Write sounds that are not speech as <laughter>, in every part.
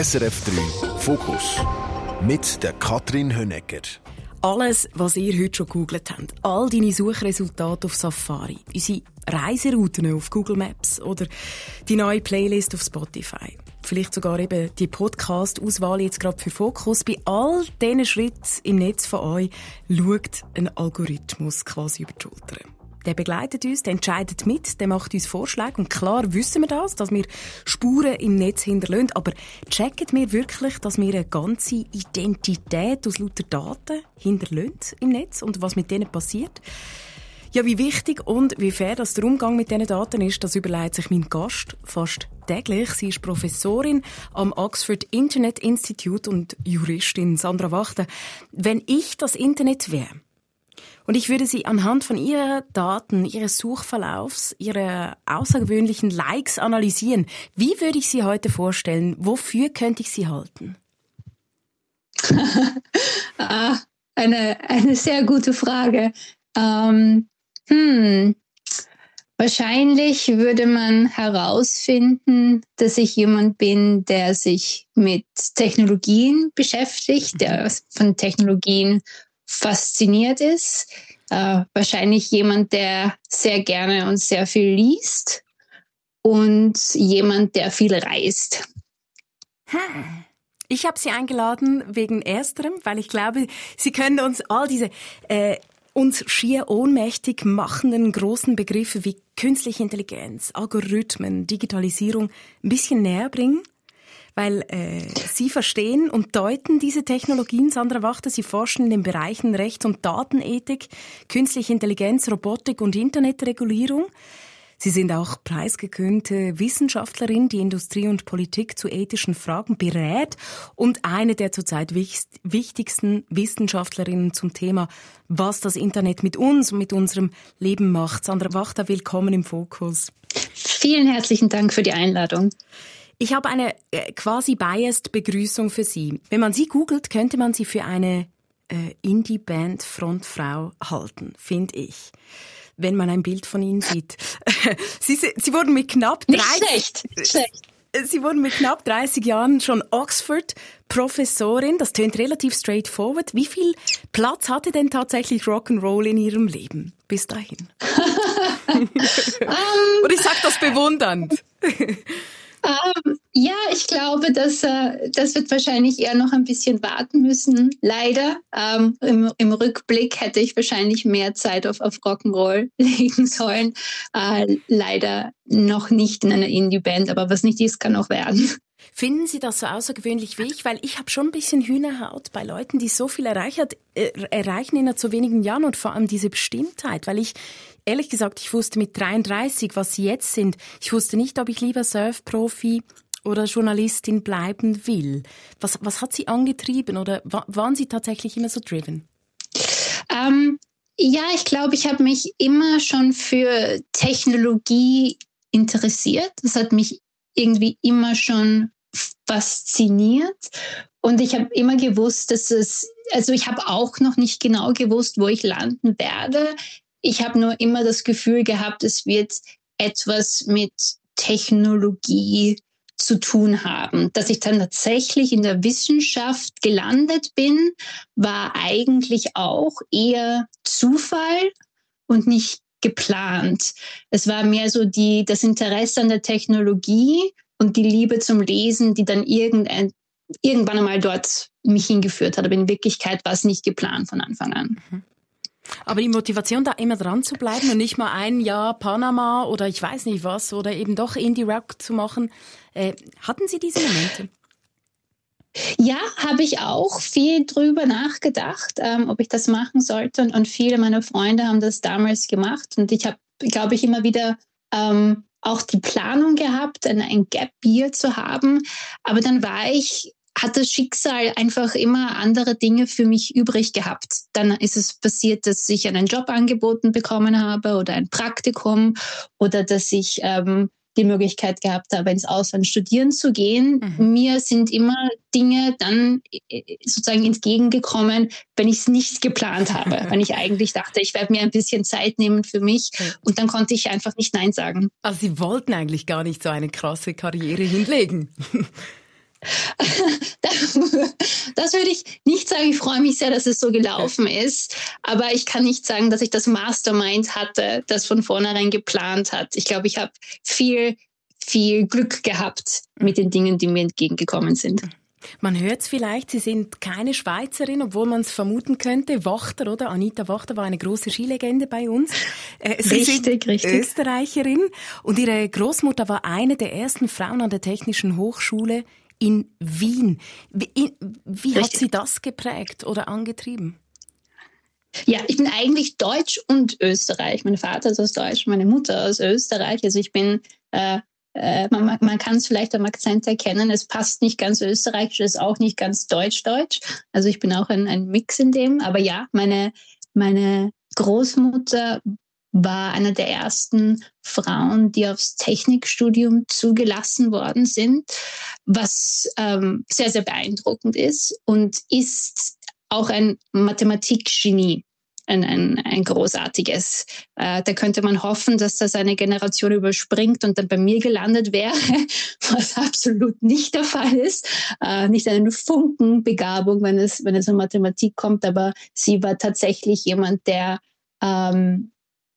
SRF 3 Fokus. Mit der Katrin Hönecker. Alles, was ihr heute schon gegoogelt habt, all deine Suchresultate auf Safari, unsere Reiserouten auf Google Maps oder die neue Playlist auf Spotify, vielleicht sogar eben die Podcast-Auswahl jetzt gerade für Fokus, bei all diesen Schritten im Netz von euch schaut ein Algorithmus quasi über die Schulter. Der begleitet uns, der entscheidet mit, der macht uns Vorschläge. Und klar wissen wir das, dass wir Spuren im Netz hinterlassen. Aber checken wir wirklich, dass wir eine ganze Identität aus lauter Daten hinterlassen im Netz und was mit denen passiert? Ja, wie wichtig und wie fair das der Umgang mit diesen Daten ist, das überlegt sich mein Gast fast täglich. Sie ist Professorin am Oxford Internet Institute und Juristin Sandra Wachter. Wenn ich das Internet wäre, und ich würde Sie anhand von Ihren Daten, Ihres Suchverlaufs, Ihrer außergewöhnlichen Likes analysieren. Wie würde ich Sie heute vorstellen? Wofür könnte ich Sie halten? <laughs> ah, eine, eine sehr gute Frage. Ähm, hm, wahrscheinlich würde man herausfinden, dass ich jemand bin, der sich mit Technologien beschäftigt, der von Technologien fasziniert ist. Äh, wahrscheinlich jemand, der sehr gerne und sehr viel liest und jemand, der viel reist. Hm. Ich habe Sie eingeladen wegen ersterem, weil ich glaube, Sie können uns all diese äh, uns schier ohnmächtig machenden großen Begriffe wie künstliche Intelligenz, Algorithmen, Digitalisierung ein bisschen näher bringen weil äh, Sie verstehen und deuten diese Technologien. Sandra Wachter, Sie forschen in den Bereichen Rechts- und Datenethik, künstliche Intelligenz, Robotik und Internetregulierung. Sie sind auch preisgekrönte Wissenschaftlerin, die Industrie und Politik zu ethischen Fragen berät und eine der zurzeit wichtigsten Wissenschaftlerinnen zum Thema, was das Internet mit uns und mit unserem Leben macht. Sandra Wachter, willkommen im Fokus. Vielen herzlichen Dank für die Einladung. Ich habe eine äh, quasi biased Begrüßung für Sie. Wenn man Sie googelt, könnte man Sie für eine äh, Indie-Band Frontfrau halten, finde ich. Wenn man ein Bild von Ihnen sieht. <laughs> Sie, Sie wurden mit knapp 30... Nicht schlecht, nicht schlecht. Sie wurden mit knapp 30 Jahren schon Oxford-Professorin. Das tönt relativ straightforward. Wie viel Platz hatte denn tatsächlich Rock'n'Roll in Ihrem Leben bis dahin? um, <laughs> <laughs> Und ich sage das bewundernd. Ähm, ja, ich glaube, dass, äh, das wird wahrscheinlich eher noch ein bisschen warten müssen. Leider. Ähm, im, im, Rückblick hätte ich wahrscheinlich mehr Zeit auf, auf Rock'n'Roll <laughs> legen sollen. Äh, leider noch nicht in einer Indie-Band, aber was nicht ist, kann auch werden. Finden Sie das so außergewöhnlich wie ich? Weil ich habe schon ein bisschen Hühnerhaut bei Leuten, die so viel erreicht, äh, erreichen in so wenigen Jahren und vor allem diese Bestimmtheit. Weil ich, ehrlich gesagt, ich wusste mit 33, was Sie jetzt sind, ich wusste nicht, ob ich lieber Surfprofi oder Journalistin bleiben will. Was, was hat Sie angetrieben oder waren Sie tatsächlich immer so driven? Ähm, ja, ich glaube, ich habe mich immer schon für Technologie interessiert. Das hat mich irgendwie immer schon fasziniert. Und ich habe immer gewusst, dass es, also ich habe auch noch nicht genau gewusst, wo ich landen werde. Ich habe nur immer das Gefühl gehabt, es wird etwas mit Technologie zu tun haben. Dass ich dann tatsächlich in der Wissenschaft gelandet bin, war eigentlich auch eher Zufall und nicht geplant. Es war mehr so die, das Interesse an der Technologie und die Liebe zum Lesen, die dann irgendein, irgendwann einmal dort mich hingeführt hat. Aber in Wirklichkeit war es nicht geplant von Anfang an. Mhm. Aber die Motivation, da immer dran zu bleiben und nicht mal ein Jahr Panama oder ich weiß nicht was oder eben doch Indie-Rock zu machen, äh, hatten Sie diese Momente? Ja, habe ich auch viel drüber nachgedacht, ähm, ob ich das machen sollte. Und, und, viele meiner Freunde haben das damals gemacht. Und ich habe, glaube ich, immer wieder ähm, auch die Planung gehabt, ein, ein Gap Year zu haben. Aber dann war ich hat das Schicksal einfach immer andere Dinge für mich übrig gehabt. Dann ist es passiert, dass ich einen Job angeboten bekommen habe oder ein Praktikum oder dass ich ähm, die Möglichkeit gehabt habe, ins Ausland studieren zu gehen. Mhm. Mir sind immer Dinge dann äh, sozusagen entgegengekommen, wenn ich es nicht geplant habe. <laughs> wenn ich eigentlich dachte, ich werde mir ein bisschen Zeit nehmen für mich und dann konnte ich einfach nicht Nein sagen. Also Sie wollten eigentlich gar nicht so eine krasse Karriere hinlegen. <laughs> <laughs> das würde ich nicht sagen. Ich freue mich sehr, dass es so gelaufen ist. Aber ich kann nicht sagen, dass ich das Mastermind hatte, das von vornherein geplant hat. Ich glaube, ich habe viel, viel Glück gehabt mit den Dingen, die mir entgegengekommen sind. Man hört es vielleicht, Sie sind keine Schweizerin, obwohl man es vermuten könnte. Wachter, oder? Anita Wachter war eine große Skilegende bei uns. Äh, Sie richtig, sind richtig. Österreicherin und Ihre Großmutter war eine der ersten Frauen an der Technischen Hochschule in Wien. Wie, wie hat Sie das geprägt oder angetrieben? Ja, ich bin eigentlich Deutsch und Österreich. Mein Vater ist aus Deutsch, meine Mutter aus Österreich. Also ich bin äh, äh, man, man kann es vielleicht am Akzent erkennen, es passt nicht ganz österreichisch, es ist auch nicht ganz deutsch-deutsch. Also ich bin auch ein, ein Mix in dem. Aber ja, meine, meine Großmutter war eine der ersten Frauen, die aufs Technikstudium zugelassen worden sind, was ähm, sehr, sehr beeindruckend ist und ist auch ein Mathematikgenie ein, ein, ein großartiges. Äh, da könnte man hoffen, dass das eine Generation überspringt und dann bei mir gelandet wäre, <laughs> was absolut nicht der Fall ist. Äh, nicht eine Funkenbegabung, wenn es, wenn es um Mathematik kommt, aber sie war tatsächlich jemand, der ähm,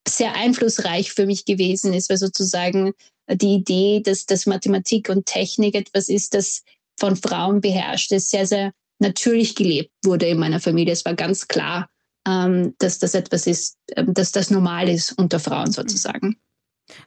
sehr einflussreich für mich gewesen ist, weil sozusagen die Idee, dass, dass Mathematik und Technik etwas ist, das von Frauen beherrscht ist, sehr, sehr natürlich gelebt wurde in meiner Familie. Es war ganz klar, ähm, dass das etwas ist, ähm, dass das normal ist unter Frauen sozusagen.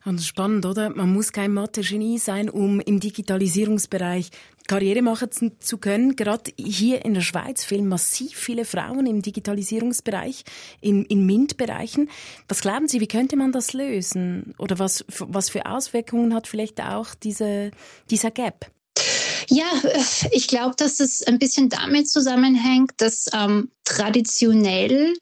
Und spannend, oder? Man muss kein Mathe-Genie sein, um im Digitalisierungsbereich Karriere machen zu können. Gerade hier in der Schweiz fehlen massiv viele Frauen im Digitalisierungsbereich, in, in MINT-Bereichen. Was glauben Sie, wie könnte man das lösen? Oder was, was für Auswirkungen hat vielleicht auch diese, dieser Gap? Ja, ich glaube, dass es ein bisschen damit zusammenhängt, dass ähm, traditionell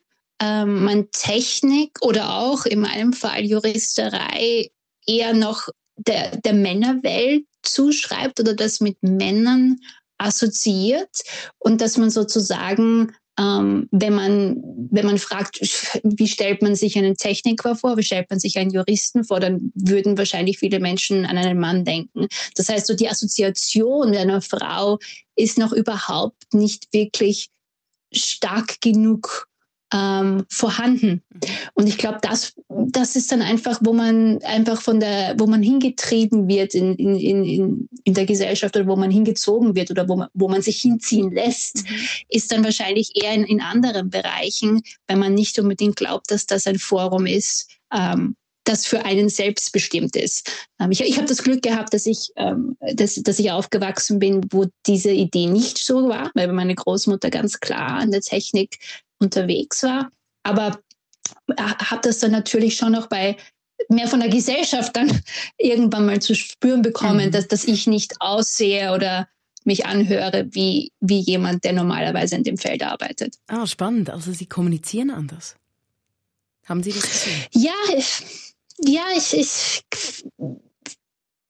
ähm, man Technik oder auch in meinem Fall Juristerei eher noch der, der Männerwelt zuschreibt oder das mit Männern assoziiert und dass man sozusagen ähm, wenn, man, wenn man fragt, <laughs> wie stellt man sich einen Techniker vor, wie stellt man sich einen Juristen vor, dann würden wahrscheinlich viele Menschen an einen Mann denken. Das heißt, so die Assoziation einer Frau ist noch überhaupt nicht wirklich stark genug ähm, vorhanden. Mhm. Und ich glaube, das, das ist dann einfach, wo man einfach von der, wo man hingetrieben wird in, in, in, in der Gesellschaft oder wo man hingezogen wird oder wo man, wo man sich hinziehen lässt, mhm. ist dann wahrscheinlich eher in, in anderen Bereichen, weil man nicht unbedingt glaubt, dass das ein Forum ist, ähm, das für einen selbst bestimmt ist. Ähm, ich ich habe das Glück gehabt, dass ich, ähm, dass, dass ich aufgewachsen bin, wo diese Idee nicht so war, weil meine Großmutter ganz klar an der Technik unterwegs war. Aber habe das dann natürlich schon noch bei mehr von der Gesellschaft dann <laughs> irgendwann mal zu spüren bekommen, mhm. dass, dass ich nicht aussehe oder mich anhöre wie, wie jemand, der normalerweise in dem Feld arbeitet. Ah, spannend. Also Sie kommunizieren anders. Haben Sie das gesehen? Ja, ich, ja, ich, ich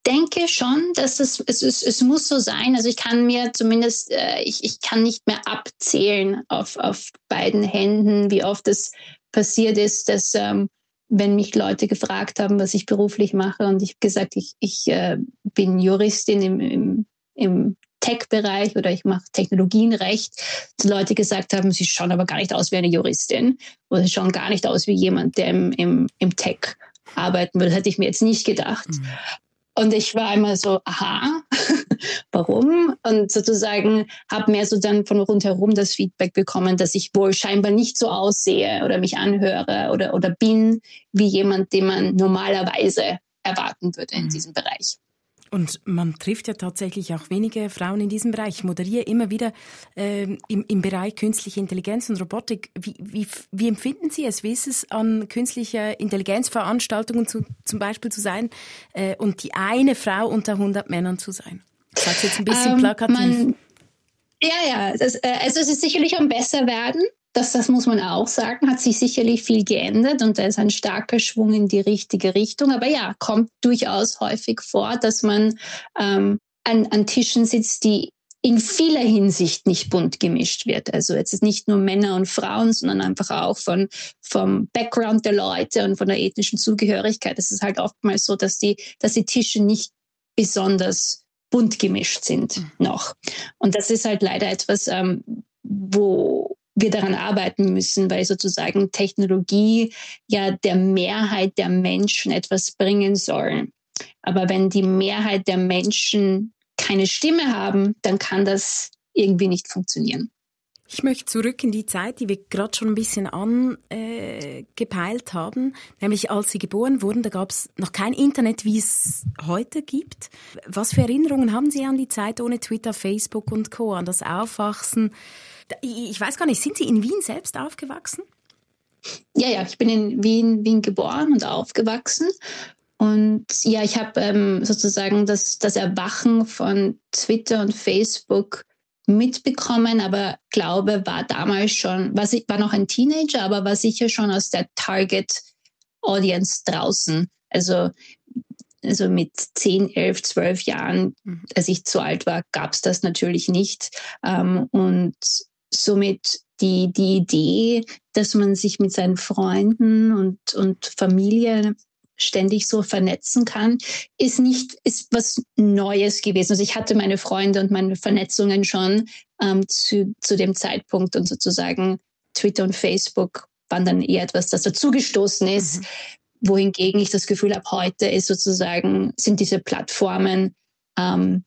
denke schon, dass es, es, es, es muss so sein. Also ich kann mir zumindest, äh, ich, ich kann nicht mehr abzählen auf, auf beiden Händen, wie oft es passiert ist, dass ähm, wenn mich Leute gefragt haben, was ich beruflich mache und ich habe gesagt, ich, ich äh, bin Juristin im, im, im Tech-Bereich oder ich mache Technologienrecht, die Leute gesagt haben, sie schauen aber gar nicht aus wie eine Juristin oder sie schauen gar nicht aus wie jemand, der im, im, im Tech arbeiten würde. Das hätte ich mir jetzt nicht gedacht. Mhm. Und ich war immer so, aha, <laughs> warum? Und sozusagen habe mehr so dann von rundherum das Feedback bekommen, dass ich wohl scheinbar nicht so aussehe oder mich anhöre oder, oder bin wie jemand, den man normalerweise erwarten würde in mhm. diesem Bereich. Und man trifft ja tatsächlich auch wenige Frauen in diesem Bereich. Ich moderiere immer wieder äh, im, im Bereich künstliche Intelligenz und Robotik. Wie, wie, wie empfinden Sie es? Wie ist es, an künstlicher Intelligenzveranstaltungen zu, zum Beispiel zu sein äh, und die eine Frau unter 100 Männern zu sein? Ich sage jetzt ein bisschen ähm, plakativ. Man, ja, ja. Das, äh, also es ist sicherlich am besser werden das, das muss man auch sagen, hat sich sicherlich viel geändert und da ist ein starker Schwung in die richtige Richtung. Aber ja, kommt durchaus häufig vor, dass man ähm, an, an Tischen sitzt, die in vieler Hinsicht nicht bunt gemischt wird. Also jetzt ist nicht nur Männer und Frauen, sondern einfach auch von, vom Background der Leute und von der ethnischen Zugehörigkeit. Es ist halt oftmals so, dass die, dass die Tische nicht besonders bunt gemischt sind mhm. noch. Und das ist halt leider etwas, ähm, wo wir daran arbeiten müssen, weil sozusagen Technologie ja der Mehrheit der Menschen etwas bringen soll. Aber wenn die Mehrheit der Menschen keine Stimme haben, dann kann das irgendwie nicht funktionieren. Ich möchte zurück in die Zeit, die wir gerade schon ein bisschen angepeilt haben, nämlich als Sie geboren wurden, da gab es noch kein Internet, wie es heute gibt. Was für Erinnerungen haben Sie an die Zeit ohne Twitter, Facebook und Co., an das Aufwachsen? Ich weiß gar nicht, sind Sie in Wien selbst aufgewachsen? Ja, ja, ich bin in Wien, Wien geboren und aufgewachsen. Und ja, ich habe ähm, sozusagen das, das Erwachen von Twitter und Facebook mitbekommen, aber glaube, war damals schon, war, war noch ein Teenager, aber war sicher schon aus der Target Audience draußen. Also, also mit 10, 11, 12 Jahren, mhm. als ich zu alt war, gab es das natürlich nicht. Ähm, und somit die, die Idee, dass man sich mit seinen Freunden und, und Familie ständig so vernetzen kann, ist nicht, ist was Neues gewesen. Also ich hatte meine Freunde und meine Vernetzungen schon ähm, zu, zu dem Zeitpunkt und sozusagen Twitter und Facebook waren dann eher etwas, das dazugestoßen ist. Mhm. Wohingegen ich das Gefühl habe, heute ist sozusagen, sind diese Plattformen ähm,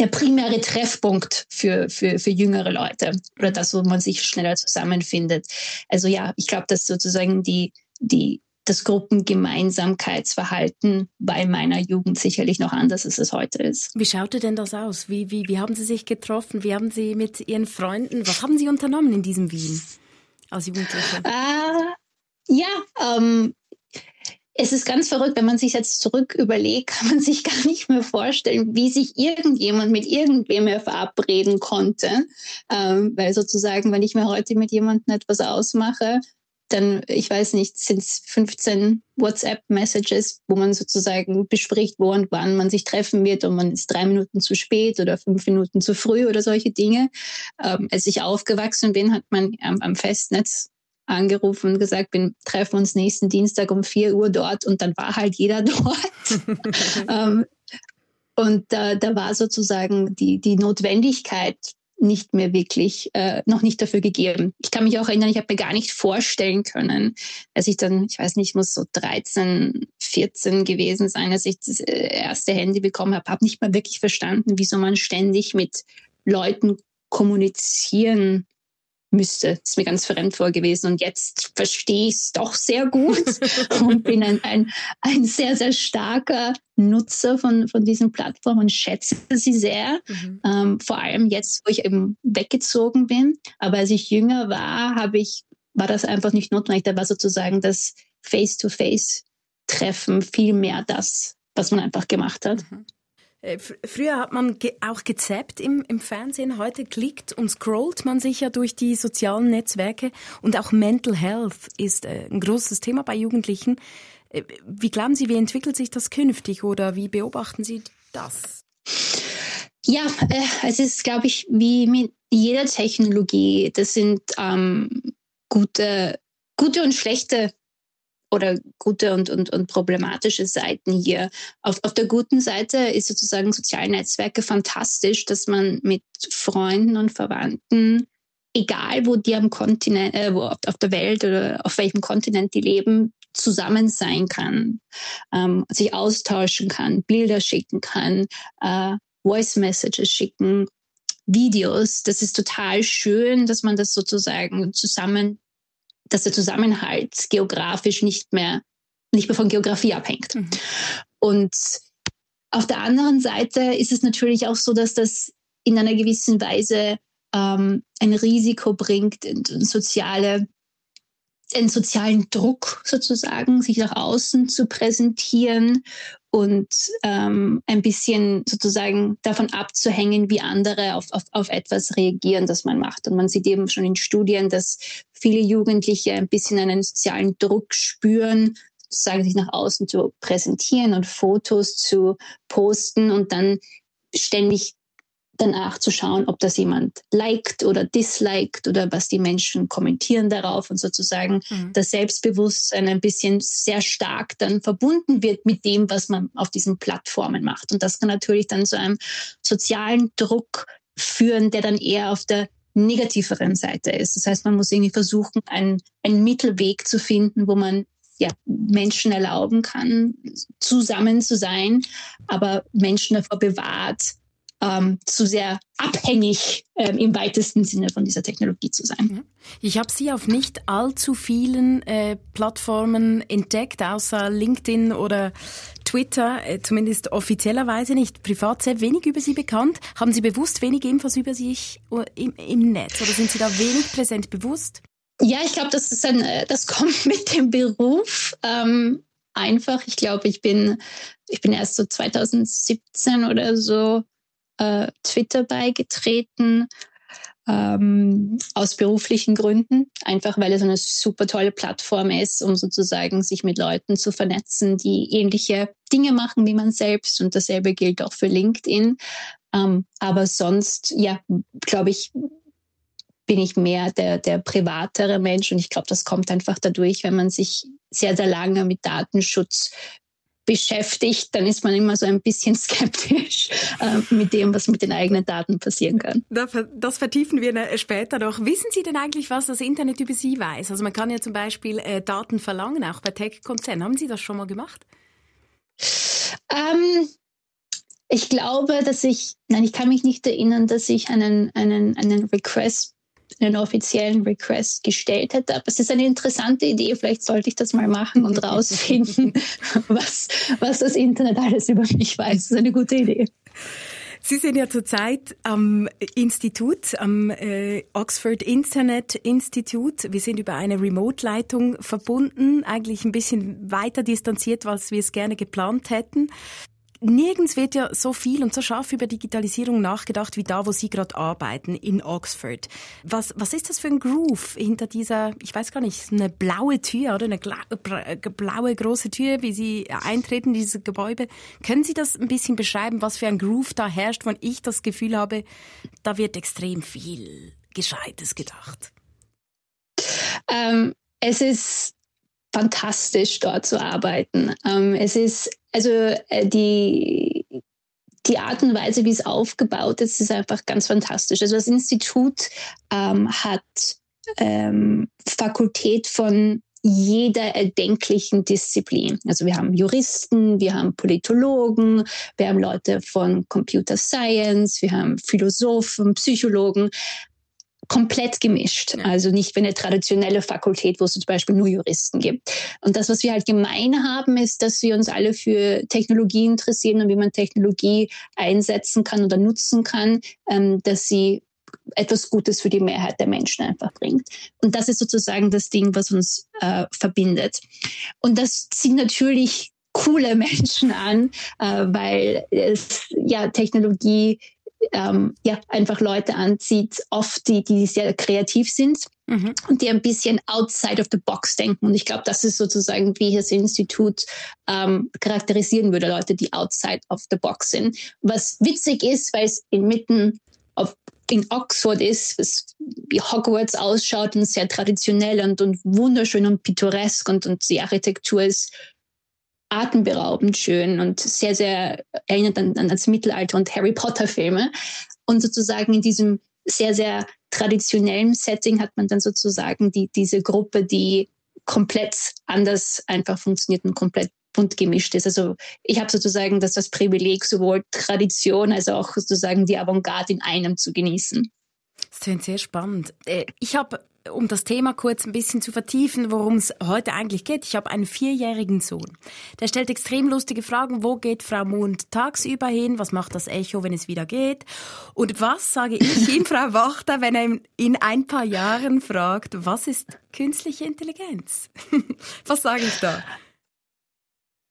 der primäre Treffpunkt für, für, für jüngere Leute oder das, wo man sich schneller zusammenfindet. Also ja, ich glaube, dass sozusagen die, die das Gruppengemeinsamkeitsverhalten in meiner Jugend sicherlich noch anders, als es heute ist. Wie schaute denn das aus? Wie, wie, wie haben Sie sich getroffen? Wie haben Sie mit Ihren Freunden, was haben Sie unternommen in diesem Wien als Jugendliche? Äh, ja, ähm, es ist ganz verrückt, wenn man sich jetzt zurück überlegt, kann man sich <laughs> gar nicht mehr vorstellen, wie sich irgendjemand mit irgendwem mehr verabreden konnte. Ähm, weil sozusagen, wenn ich mir heute mit jemandem etwas ausmache, dann, ich weiß nicht, sind es 15 WhatsApp-Messages, wo man sozusagen bespricht, wo und wann man sich treffen wird und man ist drei Minuten zu spät oder fünf Minuten zu früh oder solche Dinge. Ähm, als ich aufgewachsen bin, hat man am, am Festnetz angerufen und gesagt, wir treffen uns nächsten Dienstag um vier Uhr dort und dann war halt jeder <laughs> dort. <laughs> ähm, und da, da war sozusagen die, die Notwendigkeit nicht mehr wirklich, äh, noch nicht dafür gegeben. Ich kann mich auch erinnern, ich habe mir gar nicht vorstellen können, als ich dann, ich weiß nicht, muss so 13, 14 gewesen sein, als ich das äh, erste Handy bekommen habe, habe nicht mal wirklich verstanden, wieso man ständig mit Leuten kommunizieren müsste. Das ist mir ganz fremd vor gewesen. Und jetzt verstehe ich es doch sehr gut <laughs> und bin ein, ein, ein sehr, sehr starker Nutzer von, von diesen Plattformen und schätze sie sehr. Mhm. Ähm, vor allem jetzt, wo ich eben weggezogen bin. Aber als ich jünger war, habe ich, war das einfach nicht notwendig. Da war sozusagen das Face-to-Face-Treffen viel mehr das, was man einfach gemacht hat. Mhm. Äh, früher hat man ge auch gezappt im, im Fernsehen, heute klickt und scrollt man sich ja durch die sozialen Netzwerke und auch Mental Health ist äh, ein großes Thema bei Jugendlichen. Äh, wie glauben Sie, wie entwickelt sich das künftig oder wie beobachten Sie das? Ja, äh, es ist, glaube ich, wie mit jeder Technologie. Das sind ähm, gute, gute und schlechte oder gute und, und, und problematische Seiten hier. Auf, auf der guten Seite ist sozusagen soziale Netzwerke fantastisch, dass man mit Freunden und Verwandten, egal wo die am Kontinent, äh, wo auf, der Welt oder auf welchem Kontinent die leben, zusammen sein kann, ähm, sich austauschen kann, Bilder schicken kann, äh, Voice Messages schicken, Videos. Das ist total schön, dass man das sozusagen zusammen dass der Zusammenhalt geografisch nicht mehr, nicht mehr von Geografie abhängt. Mhm. Und auf der anderen Seite ist es natürlich auch so, dass das in einer gewissen Weise ähm, ein Risiko bringt, soziale einen sozialen Druck sozusagen, sich nach außen zu präsentieren und ähm, ein bisschen sozusagen davon abzuhängen, wie andere auf, auf, auf etwas reagieren, das man macht. Und man sieht eben schon in Studien, dass viele Jugendliche ein bisschen einen sozialen Druck spüren, sozusagen sich nach außen zu präsentieren und Fotos zu posten und dann ständig danach zu schauen, ob das jemand liked oder disliked oder was die Menschen kommentieren darauf und sozusagen mhm. das Selbstbewusstsein ein bisschen sehr stark dann verbunden wird mit dem, was man auf diesen Plattformen macht. Und das kann natürlich dann zu einem sozialen Druck führen, der dann eher auf der negativeren Seite ist. Das heißt, man muss irgendwie versuchen, einen, einen Mittelweg zu finden, wo man ja, Menschen erlauben kann, zusammen zu sein, aber Menschen davor bewahrt, ähm, zu sehr abhängig ähm, im weitesten Sinne von dieser Technologie zu sein. Ich habe Sie auf nicht allzu vielen äh, Plattformen entdeckt, außer LinkedIn oder Twitter, äh, zumindest offiziellerweise nicht. Privat sehr wenig über Sie bekannt. Haben Sie bewusst wenig Infos über sich äh, im, im Netz oder sind Sie da wenig präsent bewusst? Ja, ich glaube, das ist ein, äh, das <laughs> kommt mit dem Beruf. Ähm, einfach. Ich glaube, ich bin, ich bin erst so 2017 oder so äh, Twitter beigetreten. Ähm, aus beruflichen Gründen, einfach weil es eine super tolle Plattform ist, um sozusagen sich mit Leuten zu vernetzen, die ähnliche Dinge machen wie man selbst. Und dasselbe gilt auch für LinkedIn. Ähm, aber sonst, ja, glaube ich, bin ich mehr der, der privatere Mensch. Und ich glaube, das kommt einfach dadurch, wenn man sich sehr, sehr lange mit Datenschutz beschäftigt, dann ist man immer so ein bisschen <laughs> skeptisch äh, mit dem, was mit den eigenen Daten passieren kann. Das vertiefen wir später noch. Wissen Sie denn eigentlich, was das Internet über Sie weiß? Also man kann ja zum Beispiel äh, Daten verlangen, auch bei Tech-Konzernen. Haben Sie das schon mal gemacht? Ähm, ich glaube, dass ich, nein, ich kann mich nicht erinnern, dass ich einen, einen, einen Request einen offiziellen Request gestellt hätte. Aber es ist eine interessante Idee. Vielleicht sollte ich das mal machen und <laughs> rausfinden, <laughs> was, was das Internet alles über mich weiß. Das ist eine gute Idee. Sie sind ja zurzeit am Institut, am äh, Oxford Internet Institute. Wir sind über eine Remote-Leitung verbunden, eigentlich ein bisschen weiter distanziert, als wir es gerne geplant hätten. Nirgends wird ja so viel und so scharf über Digitalisierung nachgedacht wie da, wo Sie gerade arbeiten, in Oxford. Was, was ist das für ein Groove hinter dieser, ich weiß gar nicht, eine blaue Tür oder eine blaue große Tür, wie Sie eintreten in dieses Gebäude? Können Sie das ein bisschen beschreiben, was für ein Groove da herrscht, wo ich das Gefühl habe, da wird extrem viel Gescheites gedacht? Ähm, es ist fantastisch, dort zu arbeiten. Ähm, es ist, also äh, die, die Art und Weise, wie es aufgebaut ist, ist einfach ganz fantastisch. Also das Institut ähm, hat ähm, Fakultät von jeder erdenklichen Disziplin. Also wir haben Juristen, wir haben Politologen, wir haben Leute von Computer Science, wir haben Philosophen, Psychologen komplett gemischt. Ja. Also nicht wie eine traditionelle Fakultät, wo es zum Beispiel nur Juristen gibt. Und das, was wir halt gemein haben, ist, dass wir uns alle für Technologie interessieren und wie man Technologie einsetzen kann oder nutzen kann, ähm, dass sie etwas Gutes für die Mehrheit der Menschen einfach bringt. Und das ist sozusagen das Ding, was uns äh, verbindet. Und das zieht natürlich coole <laughs> Menschen an, äh, weil es ja Technologie ähm, ja, einfach Leute anzieht, oft die, die sehr kreativ sind mhm. und die ein bisschen outside of the box denken. Und ich glaube, das ist sozusagen, wie das Institut ähm, charakterisieren würde, Leute, die outside of the box sind. Was witzig ist, weil es inmitten auf, in Oxford ist, was wie Hogwarts ausschaut und sehr traditionell und, und wunderschön und pittoresk und, und die Architektur ist atemberaubend schön und sehr, sehr erinnert an, an das Mittelalter und Harry Potter-Filme. Und sozusagen in diesem sehr, sehr traditionellen Setting hat man dann sozusagen die, diese Gruppe, die komplett anders einfach funktioniert und komplett bunt gemischt ist. Also ich habe sozusagen das, das Privileg, sowohl Tradition als auch sozusagen die Avantgarde in einem zu genießen. Das klingt sehr spannend. Äh, ich habe um das Thema kurz ein bisschen zu vertiefen, worum es heute eigentlich geht. Ich habe einen vierjährigen Sohn. Der stellt extrem lustige Fragen. Wo geht Frau Mond tagsüber hin? Was macht das Echo, wenn es wieder geht? Und was sage ich ihm, <laughs> Frau Wachter, wenn er in ein paar Jahren fragt, was ist künstliche Intelligenz? <laughs> was sage ich da?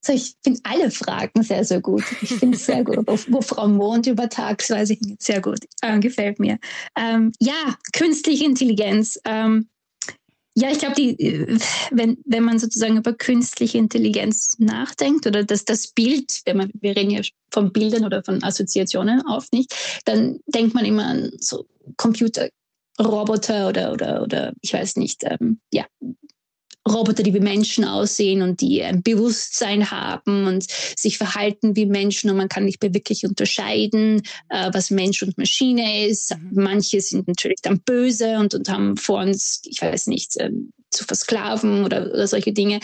Also ich finde alle Fragen sehr, sehr gut. Ich finde es sehr gut. Wo, Frau Mond über weiß ich nicht, sehr gut. Äh, gefällt mir. Ähm, ja, künstliche Intelligenz. Ähm, ja, ich glaube, wenn, wenn man sozusagen über künstliche Intelligenz nachdenkt oder dass das Bild, wenn man, wir reden ja von Bildern oder von Assoziationen oft nicht, dann denkt man immer an so Computerroboter oder, oder, oder ich weiß nicht, ähm, ja, Roboter, die wie Menschen aussehen und die ein Bewusstsein haben und sich verhalten wie Menschen und man kann nicht mehr wirklich unterscheiden, äh, was Mensch und Maschine ist. Mhm. Manche sind natürlich dann böse und, und haben vor uns, ich weiß nicht, ähm, zu versklaven oder, oder solche Dinge.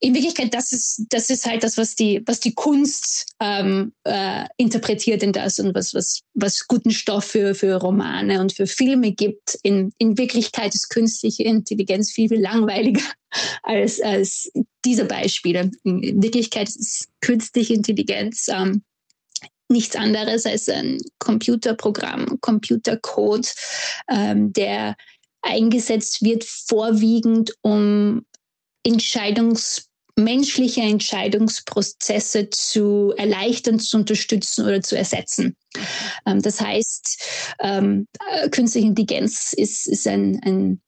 In Wirklichkeit, das ist, das ist halt das, was die, was die Kunst ähm, äh, interpretiert in das und was, was, was guten Stoff für, für Romane und für Filme gibt. In, in Wirklichkeit ist künstliche Intelligenz viel, viel langweiliger <laughs> als, als diese Beispiele. In Wirklichkeit ist künstliche Intelligenz ähm, nichts anderes als ein Computerprogramm, Computercode, ähm, der eingesetzt wird, vorwiegend um Entscheidungs menschliche Entscheidungsprozesse zu erleichtern, zu unterstützen oder zu ersetzen. Ähm, das heißt, ähm, äh, künstliche Intelligenz ist, ist ein, ein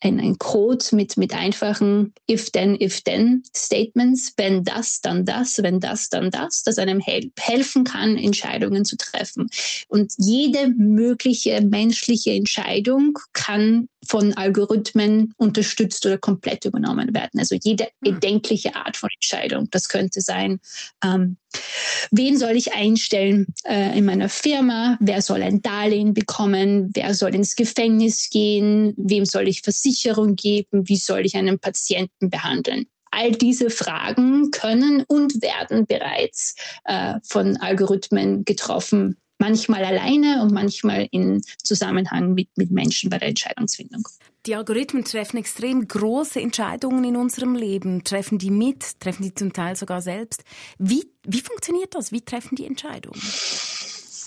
ein, ein Code mit, mit einfachen if-then, if-then Statements, wenn das, dann das, wenn das, dann das, das einem hel helfen kann, Entscheidungen zu treffen. Und jede mögliche menschliche Entscheidung kann von Algorithmen unterstützt oder komplett übernommen werden. Also jede hm. erdenkliche Art von Entscheidung. Das könnte sein, ähm, wen soll ich einstellen äh, in meiner Firma? Wer soll ein Darlehen bekommen? Wer soll ins Gefängnis gehen? Wem soll ich Versicherung geben? Wie soll ich einen Patienten behandeln? All diese Fragen können und werden bereits äh, von Algorithmen getroffen manchmal alleine und manchmal in Zusammenhang mit, mit Menschen bei der Entscheidungsfindung. Die Algorithmen treffen extrem große Entscheidungen in unserem Leben, treffen die mit, treffen die zum Teil sogar selbst. Wie, wie funktioniert das? Wie treffen die Entscheidungen?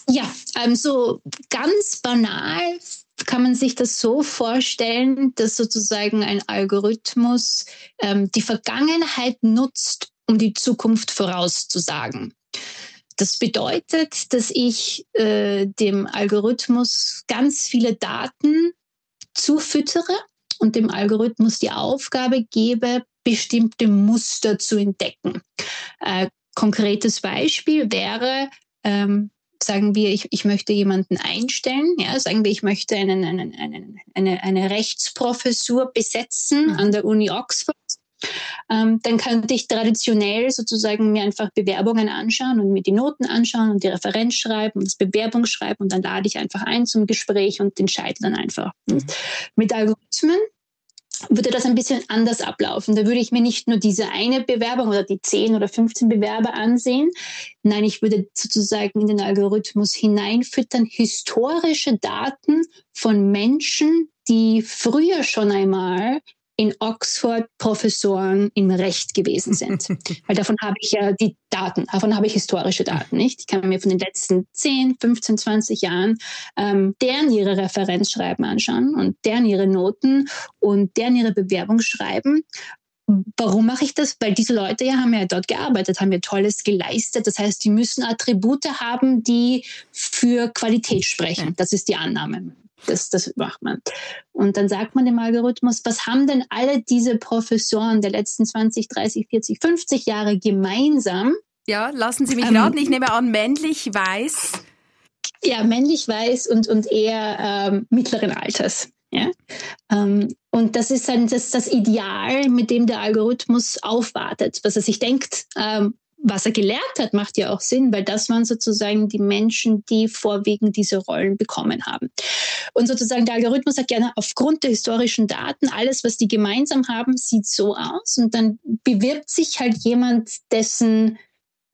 Ja, also ganz banal kann man sich das so vorstellen, dass sozusagen ein Algorithmus ähm, die Vergangenheit nutzt, um die Zukunft vorauszusagen. Das bedeutet, dass ich äh, dem Algorithmus ganz viele Daten zufüttere und dem Algorithmus die Aufgabe gebe, bestimmte Muster zu entdecken. Äh, konkretes Beispiel wäre, ähm, sagen wir, ich, ich möchte jemanden einstellen, ja, sagen wir, ich möchte einen, einen, einen, eine, eine Rechtsprofessur besetzen mhm. an der Uni Oxford ähm, dann könnte ich traditionell sozusagen mir einfach Bewerbungen anschauen und mir die Noten anschauen und die Referenz schreiben und das Bewerbung schreiben und dann lade ich einfach ein zum Gespräch und entscheide dann einfach. Mhm. Mit Algorithmen würde das ein bisschen anders ablaufen. Da würde ich mir nicht nur diese eine Bewerbung oder die 10 oder 15 Bewerber ansehen. Nein, ich würde sozusagen in den Algorithmus hineinfüttern historische Daten von Menschen, die früher schon einmal in Oxford Professoren im Recht gewesen sind. <laughs> Weil davon habe ich ja die Daten, davon habe ich historische Daten, nicht? Ich kann mir von den letzten 10, 15, 20 Jahren ähm, deren ihre Referenzschreiben anschauen und deren ihre Noten und deren ihre Bewerbung schreiben. Warum mache ich das? Weil diese Leute ja haben ja dort gearbeitet, haben ja Tolles geleistet. Das heißt, die müssen Attribute haben, die für Qualität sprechen. Das ist die Annahme. Das, das macht man. Und dann sagt man dem Algorithmus, was haben denn alle diese Professoren der letzten 20, 30, 40, 50 Jahre gemeinsam? Ja, lassen Sie mich ähm, raten. Ich nehme an, männlich, weiß. Ja, männlich, weiß und, und eher ähm, mittleren Alters. Ja? Ähm, und das ist dann das, das Ideal, mit dem der Algorithmus aufwartet, was er sich denkt, ähm, was er gelernt hat, macht ja auch Sinn, weil das waren sozusagen die Menschen, die vorwiegend diese Rollen bekommen haben. Und sozusagen der Algorithmus sagt gerne, aufgrund der historischen Daten, alles, was die gemeinsam haben, sieht so aus. Und dann bewirbt sich halt jemand, dessen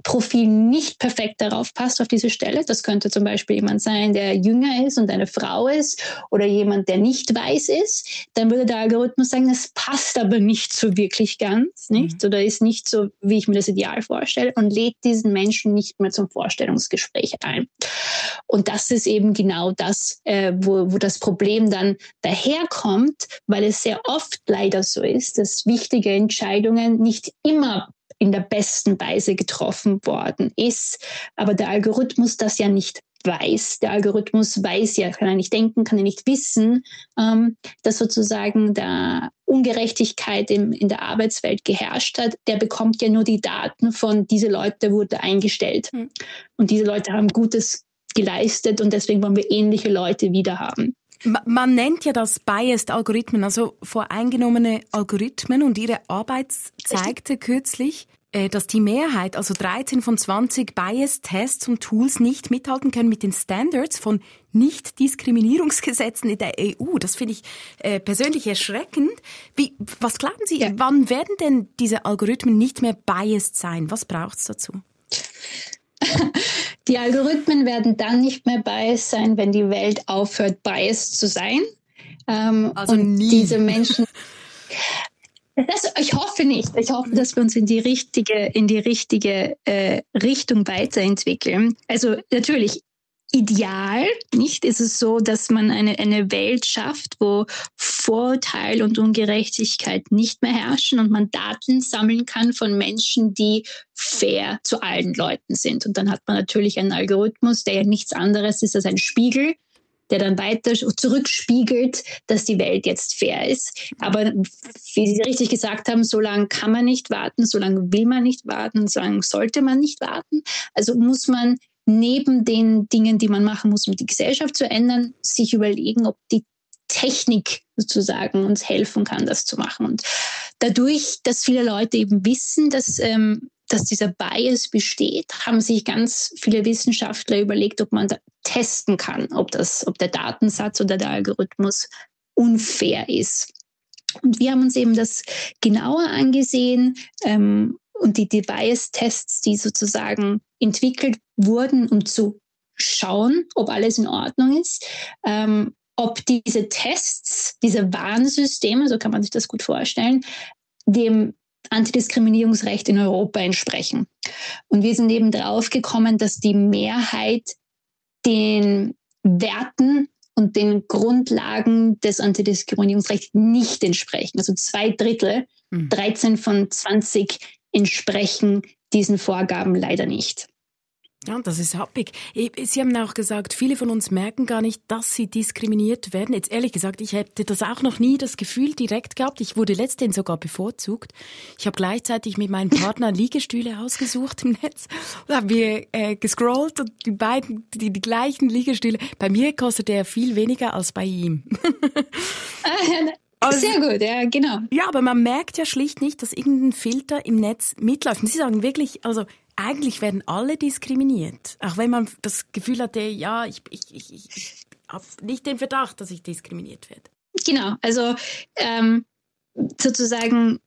Profil nicht perfekt darauf passt, auf diese Stelle. Das könnte zum Beispiel jemand sein, der jünger ist und eine Frau ist oder jemand, der nicht weiß ist. Dann würde der Algorithmus sagen, das passt aber nicht so wirklich ganz, nicht? Mhm. Oder ist nicht so, wie ich mir das Ideal vorstelle und lädt diesen Menschen nicht mehr zum Vorstellungsgespräch ein. Und das ist eben genau das, äh, wo, wo das Problem dann daherkommt, weil es sehr oft leider so ist, dass wichtige Entscheidungen nicht immer in der besten Weise getroffen worden ist. Aber der Algorithmus das ja nicht weiß. Der Algorithmus weiß ja, kann er nicht denken, kann er nicht wissen, ähm, dass sozusagen da Ungerechtigkeit im, in der Arbeitswelt geherrscht hat. Der bekommt ja nur die Daten von diese Leute wurde eingestellt. Mhm. Und diese Leute haben Gutes geleistet und deswegen wollen wir ähnliche Leute wieder haben. Man nennt ja das Biased Algorithmen, also voreingenommene Algorithmen und ihre Arbeit zeigte kürzlich, äh, dass die Mehrheit, also 13 von 20 Bias-Tests und Tools nicht mithalten können mit den Standards von Nicht-Diskriminierungsgesetzen in der EU. Das finde ich äh, persönlich erschreckend. Wie, was glauben Sie, ja. wann werden denn diese Algorithmen nicht mehr biased sein? Was braucht es dazu? <laughs> Die Algorithmen werden dann nicht mehr biased sein, wenn die Welt aufhört, biased zu sein. Ähm, also und nie. diese Menschen. <laughs> Das, ich hoffe nicht. Ich hoffe, dass wir uns in die richtige, in die richtige äh, Richtung weiterentwickeln. Also natürlich, ideal, nicht? Ist es so, dass man eine, eine Welt schafft, wo Vorurteil und Ungerechtigkeit nicht mehr herrschen und man Daten sammeln kann von Menschen, die fair zu allen Leuten sind. Und dann hat man natürlich einen Algorithmus, der ja nichts anderes ist als ein Spiegel der dann weiter zurückspiegelt, dass die Welt jetzt fair ist. Aber wie Sie richtig gesagt haben, so lange kann man nicht warten, so lange will man nicht warten, so lange sollte man nicht warten. Also muss man neben den Dingen, die man machen muss, um die Gesellschaft zu ändern, sich überlegen, ob die Technik sozusagen uns helfen kann, das zu machen. Und dadurch, dass viele Leute eben wissen, dass ähm, dass dieser Bias besteht, haben sich ganz viele Wissenschaftler überlegt, ob man da testen kann, ob, das, ob der Datensatz oder der Algorithmus unfair ist. Und wir haben uns eben das genauer angesehen ähm, und die, Bias-Tests, die sozusagen entwickelt wurden, um zu schauen, ob alles in Ordnung ist, ähm, ob diese Tests, diese Warnsysteme, so kann man sich das gut vorstellen, dem Antidiskriminierungsrecht in Europa entsprechen. Und wir sind eben drauf gekommen, dass die Mehrheit den Werten und den Grundlagen des Antidiskriminierungsrechts nicht entsprechen. Also zwei Drittel, 13 hm. von 20 entsprechen diesen Vorgaben leider nicht. Ja, das ist happig. Sie haben auch gesagt, viele von uns merken gar nicht, dass sie diskriminiert werden. Jetzt ehrlich gesagt, ich hätte das auch noch nie das Gefühl direkt gehabt. Ich wurde letztendlich sogar bevorzugt. Ich habe gleichzeitig mit meinem Partner Liegestühle ausgesucht im Netz und haben wir äh, gescrollt und die beiden, die, die gleichen Liegestühle. Bei mir kostet er viel weniger als bei ihm. <laughs> <laughs> <laughs> Also, Sehr gut, ja, genau. Ja, aber man merkt ja schlicht nicht, dass irgendein Filter im Netz mitläuft. Und Sie sagen wirklich, also eigentlich werden alle diskriminiert. Auch wenn man das Gefühl hatte, ja, ich, ich, ich, ich habe nicht den Verdacht, dass ich diskriminiert werde. Genau, also ähm, sozusagen,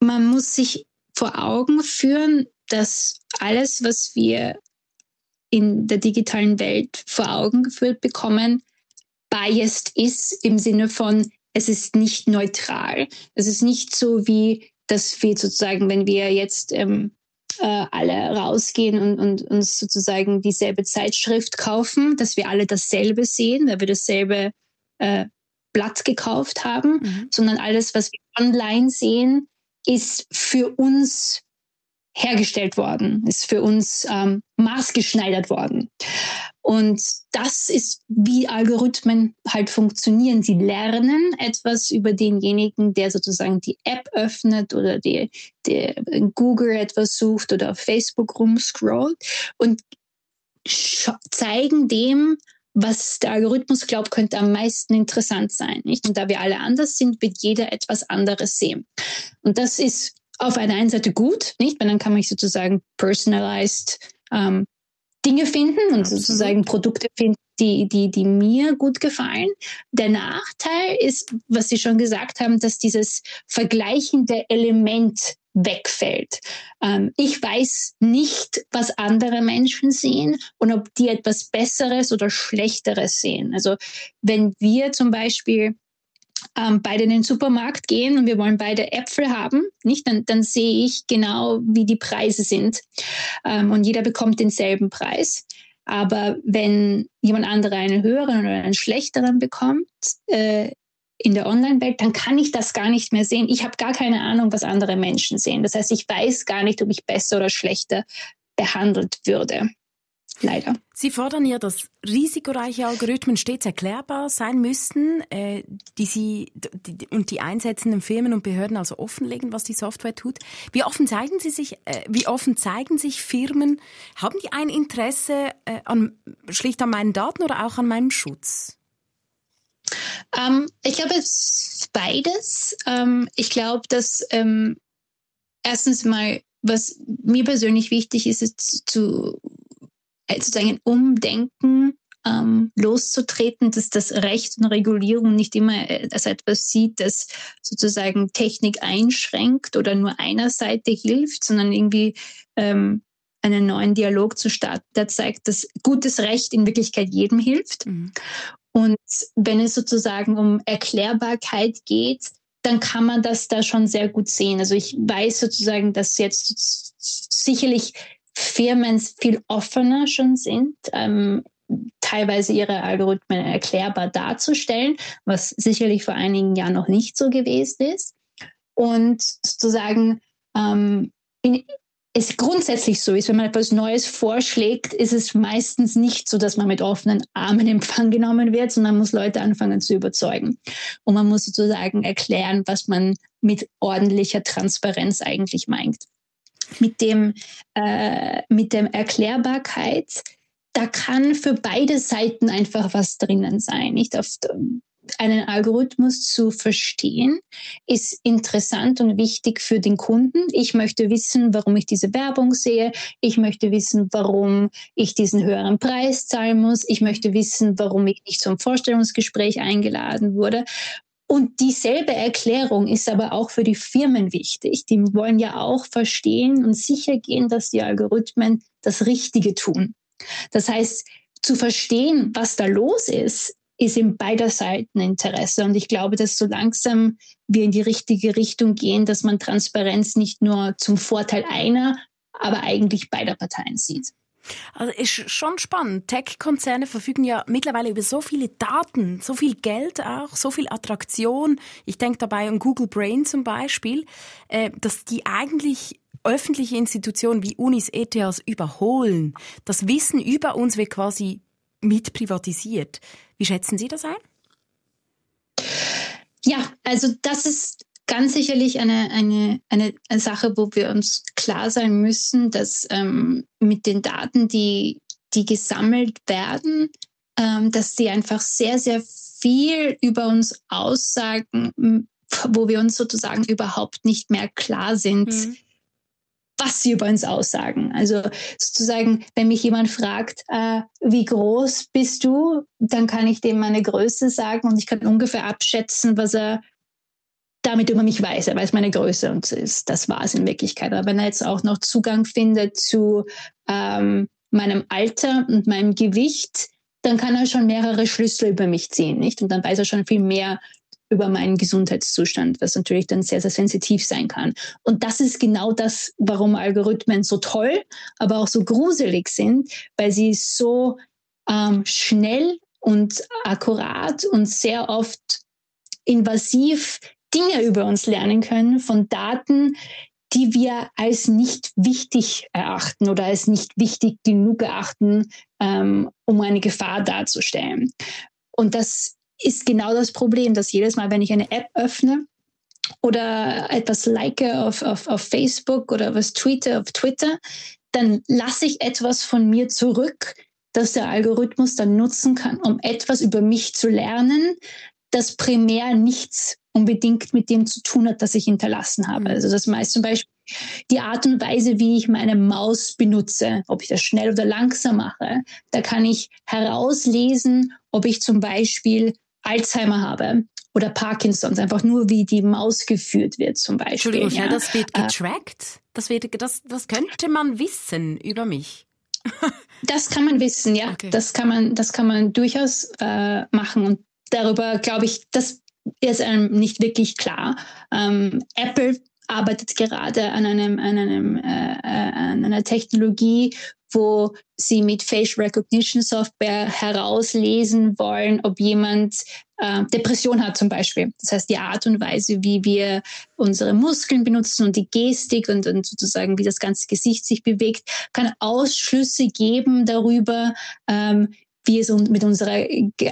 man muss sich vor Augen führen, dass alles, was wir in der digitalen Welt vor Augen geführt bekommen, biased ist im Sinne von, es ist nicht neutral. Es ist nicht so wie, dass wir sozusagen, wenn wir jetzt ähm, äh, alle rausgehen und, und uns sozusagen dieselbe Zeitschrift kaufen, dass wir alle dasselbe sehen, weil wir dasselbe äh, Blatt gekauft haben, mhm. sondern alles, was wir online sehen, ist für uns hergestellt worden, ist für uns ähm, maßgeschneidert worden. Und das ist, wie Algorithmen halt funktionieren. Sie lernen etwas über denjenigen, der sozusagen die App öffnet oder der, der in Google etwas sucht oder auf Facebook rumscrollt und zeigen dem, was der Algorithmus glaubt, könnte am meisten interessant sein. Nicht? Und da wir alle anders sind, wird jeder etwas anderes sehen. Und das ist auf einer einen Seite gut, nicht? Weil dann kann man sozusagen personalized ähm, Dinge finden und Absolut. sozusagen Produkte finden, die, die, die mir gut gefallen. Der Nachteil ist, was Sie schon gesagt haben, dass dieses vergleichende Element wegfällt. Ähm, ich weiß nicht, was andere Menschen sehen und ob die etwas Besseres oder Schlechteres sehen. Also wenn wir zum Beispiel ähm, beide in den Supermarkt gehen und wir wollen beide Äpfel haben, nicht, dann, dann sehe ich genau, wie die Preise sind. Ähm, und jeder bekommt denselben Preis. Aber wenn jemand anderer einen höheren oder einen schlechteren bekommt, äh, in der Online-Welt, dann kann ich das gar nicht mehr sehen. Ich habe gar keine Ahnung, was andere Menschen sehen. Das heißt, ich weiß gar nicht, ob ich besser oder schlechter behandelt würde. Leider. Sie fordern ja, dass risikoreiche Algorithmen stets erklärbar sein müssten, äh, die Sie die, und die einsetzenden Firmen und Behörden also offenlegen, was die Software tut. Wie offen zeigen Sie sich, äh, wie offen zeigen sich Firmen? Haben die ein Interesse äh, an, schlicht an meinen Daten oder auch an meinem Schutz? Ähm, ich glaube, es ist beides. Ähm, ich glaube, dass ähm, erstens mal, was mir persönlich wichtig ist, ist zu, sozusagen ein Umdenken ähm, loszutreten, dass das Recht und Regulierung nicht immer äh, als etwas sieht, das sozusagen Technik einschränkt oder nur einer Seite hilft, sondern irgendwie ähm, einen neuen Dialog zu starten, der zeigt, dass gutes Recht in Wirklichkeit jedem hilft. Mhm. Und wenn es sozusagen um Erklärbarkeit geht, dann kann man das da schon sehr gut sehen. Also ich weiß sozusagen, dass jetzt sicherlich Firmen viel offener schon sind, ähm, teilweise ihre Algorithmen erklärbar darzustellen, was sicherlich vor einigen Jahren noch nicht so gewesen ist. Und sozusagen ähm, in, es grundsätzlich so ist, wenn man etwas Neues vorschlägt, ist es meistens nicht so, dass man mit offenen Armen in Empfang genommen wird, sondern man muss Leute anfangen zu überzeugen. Und man muss sozusagen erklären, was man mit ordentlicher Transparenz eigentlich meint. Mit dem, äh, mit dem Erklärbarkeit, da kann für beide Seiten einfach was drinnen sein. Nicht auf, einen Algorithmus zu verstehen, ist interessant und wichtig für den Kunden. Ich möchte wissen, warum ich diese Werbung sehe. Ich möchte wissen, warum ich diesen höheren Preis zahlen muss. Ich möchte wissen, warum ich nicht zum Vorstellungsgespräch eingeladen wurde. Und dieselbe Erklärung ist aber auch für die Firmen wichtig. Die wollen ja auch verstehen und sicher gehen, dass die Algorithmen das Richtige tun. Das heißt, zu verstehen, was da los ist, ist in beider Seiten Interesse. Und ich glaube, dass so langsam wir in die richtige Richtung gehen, dass man Transparenz nicht nur zum Vorteil einer, aber eigentlich beider Parteien sieht. Also ist schon spannend. Tech-Konzerne verfügen ja mittlerweile über so viele Daten, so viel Geld auch, so viel Attraktion. Ich denke dabei an Google Brain zum Beispiel, äh, dass die eigentlich öffentliche Institutionen wie Unis, ETHs überholen. Das Wissen über uns wird quasi mit privatisiert. Wie schätzen Sie das ein? Ja, also das ist ganz sicherlich eine, eine, eine, Sache, wo wir uns klar sein müssen, dass ähm, mit den Daten, die, die gesammelt werden, ähm, dass die einfach sehr, sehr viel über uns aussagen, wo wir uns sozusagen überhaupt nicht mehr klar sind, mhm was sie über uns aussagen. Also sozusagen, wenn mich jemand fragt, äh, wie groß bist du, dann kann ich dem meine Größe sagen und ich kann ungefähr abschätzen, was er damit über mich weiß. Er weiß meine Größe und ist, das war es in Wirklichkeit. Aber wenn er jetzt auch noch Zugang findet zu ähm, meinem Alter und meinem Gewicht, dann kann er schon mehrere Schlüssel über mich ziehen, nicht? Und dann weiß er schon viel mehr über meinen Gesundheitszustand, was natürlich dann sehr, sehr sensitiv sein kann. Und das ist genau das, warum Algorithmen so toll, aber auch so gruselig sind, weil sie so ähm, schnell und akkurat und sehr oft invasiv Dinge über uns lernen können von Daten, die wir als nicht wichtig erachten oder als nicht wichtig genug erachten, ähm, um eine Gefahr darzustellen. Und das ist genau das Problem, dass jedes Mal, wenn ich eine App öffne oder etwas like auf, auf, auf Facebook oder was tweete auf Twitter, dann lasse ich etwas von mir zurück, das der Algorithmus dann nutzen kann, um etwas über mich zu lernen, das primär nichts unbedingt mit dem zu tun hat, das ich hinterlassen habe. Mhm. Also das meist zum Beispiel die Art und Weise, wie ich meine Maus benutze, ob ich das schnell oder langsam mache, da kann ich herauslesen, ob ich zum Beispiel Alzheimer habe oder Parkinsons, einfach nur wie die Maus geführt wird zum Beispiel. Entschuldigung, ja, das wird äh, getrackt? Das, wird, das, das könnte man wissen über mich. <laughs> das kann man wissen, ja. Okay. Das kann man, das kann man durchaus äh, machen. Und darüber glaube ich, das ist einem nicht wirklich klar. Ähm, Apple arbeitet gerade an einem, an einem, äh, äh an einer Technologie, wo sie mit Facial Recognition Software herauslesen wollen, ob jemand äh, Depression hat zum Beispiel. Das heißt, die Art und Weise, wie wir unsere Muskeln benutzen und die Gestik und, und sozusagen, wie das ganze Gesicht sich bewegt, kann Ausschlüsse geben darüber, ähm, wie es mit unserer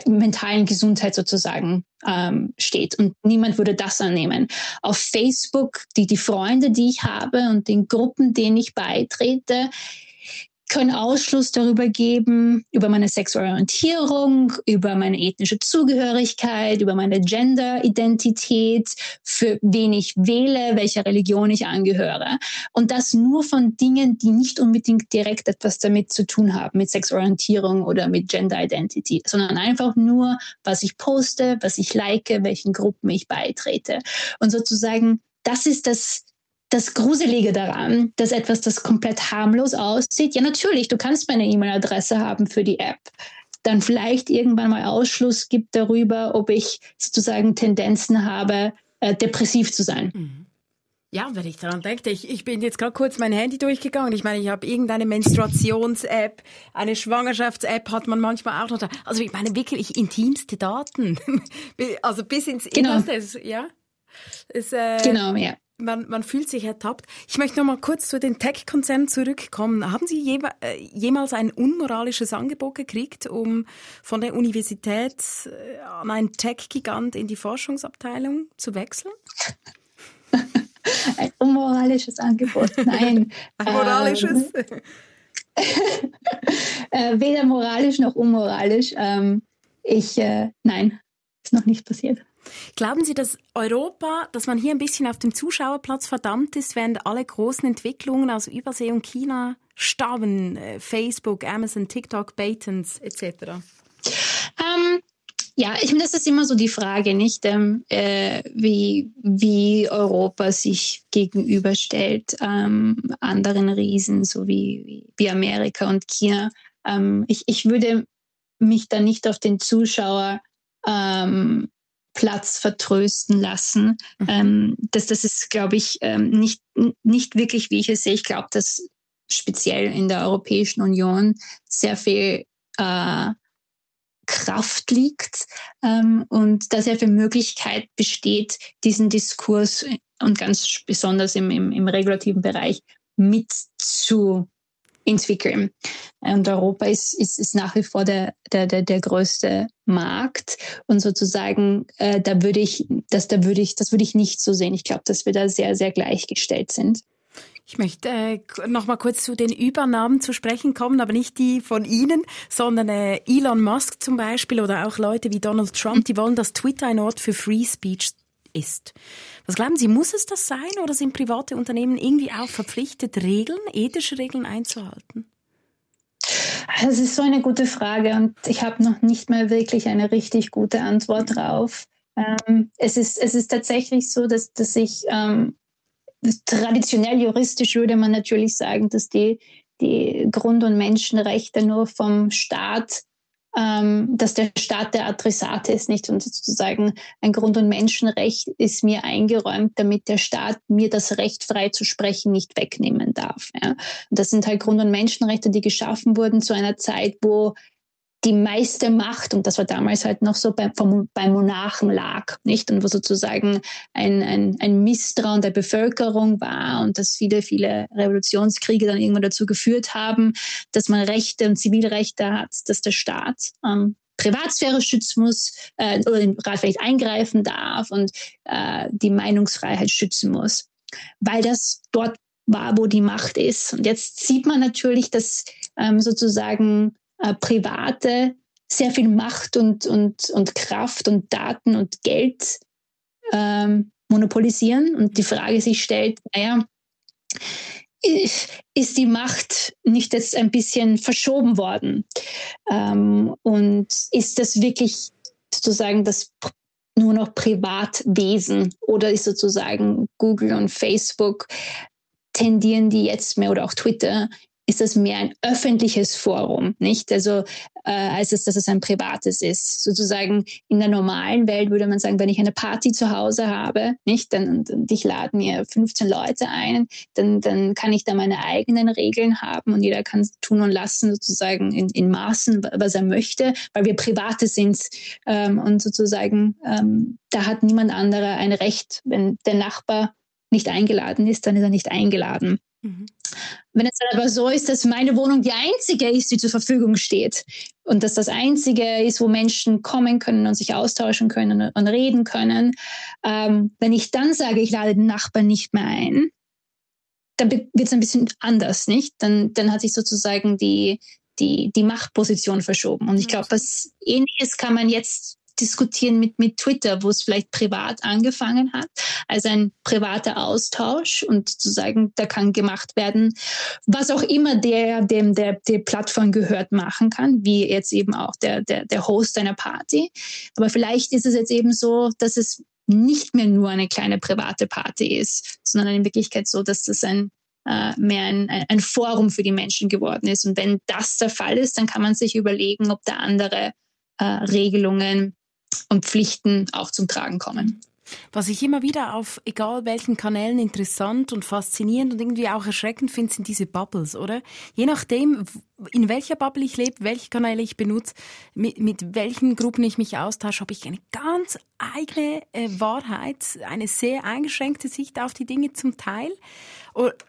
mentalen Gesundheit sozusagen ähm, steht. Und niemand würde das annehmen. Auf Facebook, die, die Freunde, die ich habe und den Gruppen, denen ich beitrete, können Ausschluss darüber geben, über meine sexuelle Orientierung, über meine ethnische Zugehörigkeit, über meine Gender-Identität, für wen ich wähle, welcher Religion ich angehöre. Und das nur von Dingen, die nicht unbedingt direkt etwas damit zu tun haben, mit Sexualorientierung oder mit Gender-Identity, sondern einfach nur, was ich poste, was ich like, welchen Gruppen ich beitrete. Und sozusagen, das ist das, das Gruselige daran, dass etwas, das komplett harmlos aussieht, ja natürlich, du kannst meine E-Mail-Adresse haben für die App, dann vielleicht irgendwann mal Ausschluss gibt darüber, ob ich sozusagen Tendenzen habe, äh, depressiv zu sein. Mhm. Ja, wenn ich daran denke, ich, ich bin jetzt gerade kurz mein Handy durchgegangen. Ich meine, ich habe irgendeine Menstruations-App, eine Schwangerschafts-App hat man manchmal auch noch da. Also ich meine wirklich intimste Daten. <laughs> also bis ins genau. Innerste, ja. Es, äh, genau, ja man, man fühlt sich ertappt. Ich möchte noch mal kurz zu den Tech-Konzernen zurückkommen. Haben Sie je, äh, jemals ein unmoralisches Angebot gekriegt, um von der Universität äh, an einen Tech-Gigant in die Forschungsabteilung zu wechseln? ein unmoralisches Angebot, <laughs> nein. ein moralisches? <laughs> Äh, weder moralisch noch unmoralisch. Ähm, ich, äh, nein, ist noch nicht passiert. Glauben Sie, dass Europa, dass man hier ein bisschen auf dem Zuschauerplatz verdammt ist, während alle großen Entwicklungen aus Übersee und China starben? Äh, Facebook, Amazon, TikTok, Batons etc. Ähm, ja, ich meine, das ist immer so die Frage, nicht, ähm, äh, wie, wie Europa sich gegenüberstellt ähm, anderen Riesen, so wie, wie Amerika und China. Ähm, ich, ich würde mich da nicht auf den Zuschauer ähm, Platz vertrösten lassen. Mhm. Ähm, das, das ist, glaube ich, ähm, nicht, nicht wirklich, wie ich es sehe. Ich glaube, dass speziell in der Europäischen Union sehr viel äh, Kraft liegt ähm, und da sehr viel Möglichkeit besteht, diesen Diskurs und ganz besonders im, im, im regulativen Bereich mit zu entwickeln. Und Europa ist, ist, ist nach wie vor der, der, der, der größte Markt. Und sozusagen, äh, da würde ich, das, da würde ich, das würde ich nicht so sehen. Ich glaube, dass wir da sehr, sehr gleichgestellt sind. Ich möchte äh, noch mal kurz zu den Übernahmen zu sprechen kommen, aber nicht die von Ihnen, sondern äh, Elon Musk zum Beispiel oder auch Leute wie Donald Trump, die wollen, dass Twitter ein Ort für Free Speech ist. Was glauben Sie, muss es das sein oder sind private Unternehmen irgendwie auch verpflichtet, Regeln, ethische Regeln einzuhalten? Das ist so eine gute Frage und ich habe noch nicht mal wirklich eine richtig gute Antwort drauf. Ähm, es, ist, es ist tatsächlich so, dass, dass ich ähm, traditionell juristisch würde man natürlich sagen, dass die, die Grund- und Menschenrechte nur vom Staat ähm, dass der Staat der Adressat ist, nicht? Und sozusagen ein Grund- und Menschenrecht ist mir eingeräumt, damit der Staat mir das Recht frei zu sprechen nicht wegnehmen darf. Ja? Und das sind halt Grund- und Menschenrechte, die geschaffen wurden zu einer Zeit, wo die meiste Macht, und das war damals halt noch so beim, vom, beim Monarchen lag, nicht? Und wo sozusagen ein, ein, ein Misstrauen der Bevölkerung war und dass viele, viele Revolutionskriege dann irgendwann dazu geführt haben, dass man Rechte und Zivilrechte hat, dass der Staat ähm, Privatsphäre schützen muss äh, oder den Rat vielleicht eingreifen darf und äh, die Meinungsfreiheit schützen muss. Weil das dort war, wo die Macht ist. Und jetzt sieht man natürlich, dass ähm, sozusagen äh, Private sehr viel Macht und, und, und Kraft und Daten und Geld ähm, monopolisieren. Und die Frage sich stellt, naja, ist die Macht nicht jetzt ein bisschen verschoben worden? Ähm, und ist das wirklich sozusagen das nur noch Privatwesen oder ist sozusagen Google und Facebook tendieren die jetzt mehr oder auch Twitter ist das mehr ein öffentliches Forum, nicht? Also äh, als es, dass es ein privates ist. Sozusagen in der normalen Welt würde man sagen, wenn ich eine Party zu Hause habe, nicht, dann und, und ich lade mir 15 Leute ein, dann, dann kann ich da meine eigenen Regeln haben und jeder kann tun und lassen sozusagen in, in Maßen, was er möchte, weil wir Private sind ähm, und sozusagen ähm, da hat niemand anderer ein Recht, wenn der Nachbar nicht eingeladen ist, dann ist er nicht eingeladen. Mhm. Wenn es dann aber so ist, dass meine Wohnung die einzige ist, die zur Verfügung steht und dass das einzige ist, wo Menschen kommen können und sich austauschen können und, reden können, ähm, wenn ich dann sage, ich lade den Nachbarn nicht mehr ein, dann wird es ein bisschen anders, nicht? Dann, dann hat sich sozusagen die, die, die Machtposition verschoben. Und ich glaube, was ähnliches kann man jetzt diskutieren mit, mit Twitter, wo es vielleicht privat angefangen hat, als ein privater Austausch und zu sagen, da kann gemacht werden, was auch immer der, dem der, der Plattform gehört, machen kann, wie jetzt eben auch der, der, der Host einer Party. Aber vielleicht ist es jetzt eben so, dass es nicht mehr nur eine kleine private Party ist, sondern in Wirklichkeit so, dass das ein äh, mehr ein, ein Forum für die Menschen geworden ist. Und wenn das der Fall ist, dann kann man sich überlegen, ob da andere äh, Regelungen und Pflichten auch zum Tragen kommen. Was ich immer wieder auf egal welchen Kanälen interessant und faszinierend und irgendwie auch erschreckend finde, sind diese Bubbles, oder? Je nachdem, in welcher Bubble ich lebe, welche Kanäle ich benutze, mit, mit welchen Gruppen ich mich austausche, habe ich eine ganz eigene äh, Wahrheit, eine sehr eingeschränkte Sicht auf die Dinge zum Teil.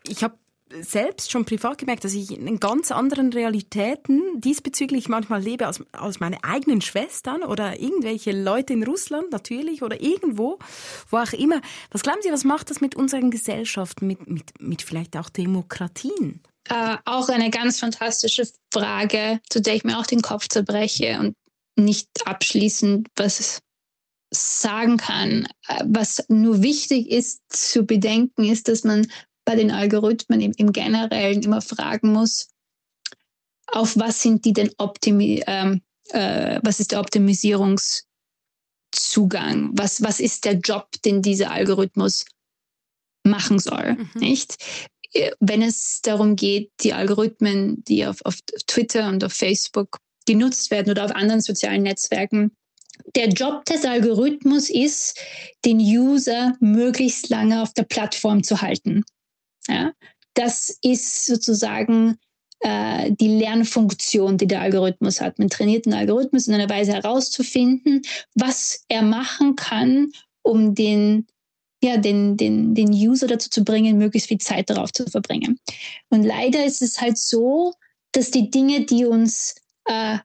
Ich habe selbst schon privat gemerkt, dass ich in ganz anderen Realitäten diesbezüglich manchmal lebe als, als meine eigenen Schwestern oder irgendwelche Leute in Russland natürlich oder irgendwo, wo auch immer. Was glauben Sie, was macht das mit unseren Gesellschaften, mit, mit, mit vielleicht auch Demokratien? Äh, auch eine ganz fantastische Frage, zu der ich mir auch den Kopf zerbreche und nicht abschließend was sagen kann. Äh, was nur wichtig ist zu bedenken, ist, dass man bei den Algorithmen im, im Generellen immer fragen muss, auf was sind die denn optimi ähm, äh, was ist der Optimisierungszugang? Was, was ist der Job, den dieser Algorithmus machen soll? Mhm. Nicht? Wenn es darum geht, die Algorithmen, die auf, auf Twitter und auf Facebook genutzt werden oder auf anderen sozialen Netzwerken, der Job des Algorithmus ist, den User möglichst lange auf der Plattform zu halten. Ja? Das ist sozusagen äh, die Lernfunktion, die der Algorithmus hat. Man trainiert den Algorithmus in einer Weise herauszufinden, was er machen kann, um den ja, den, den, den User dazu zu bringen, möglichst viel Zeit darauf zu verbringen. Und leider ist es halt so, dass die Dinge, die uns äh,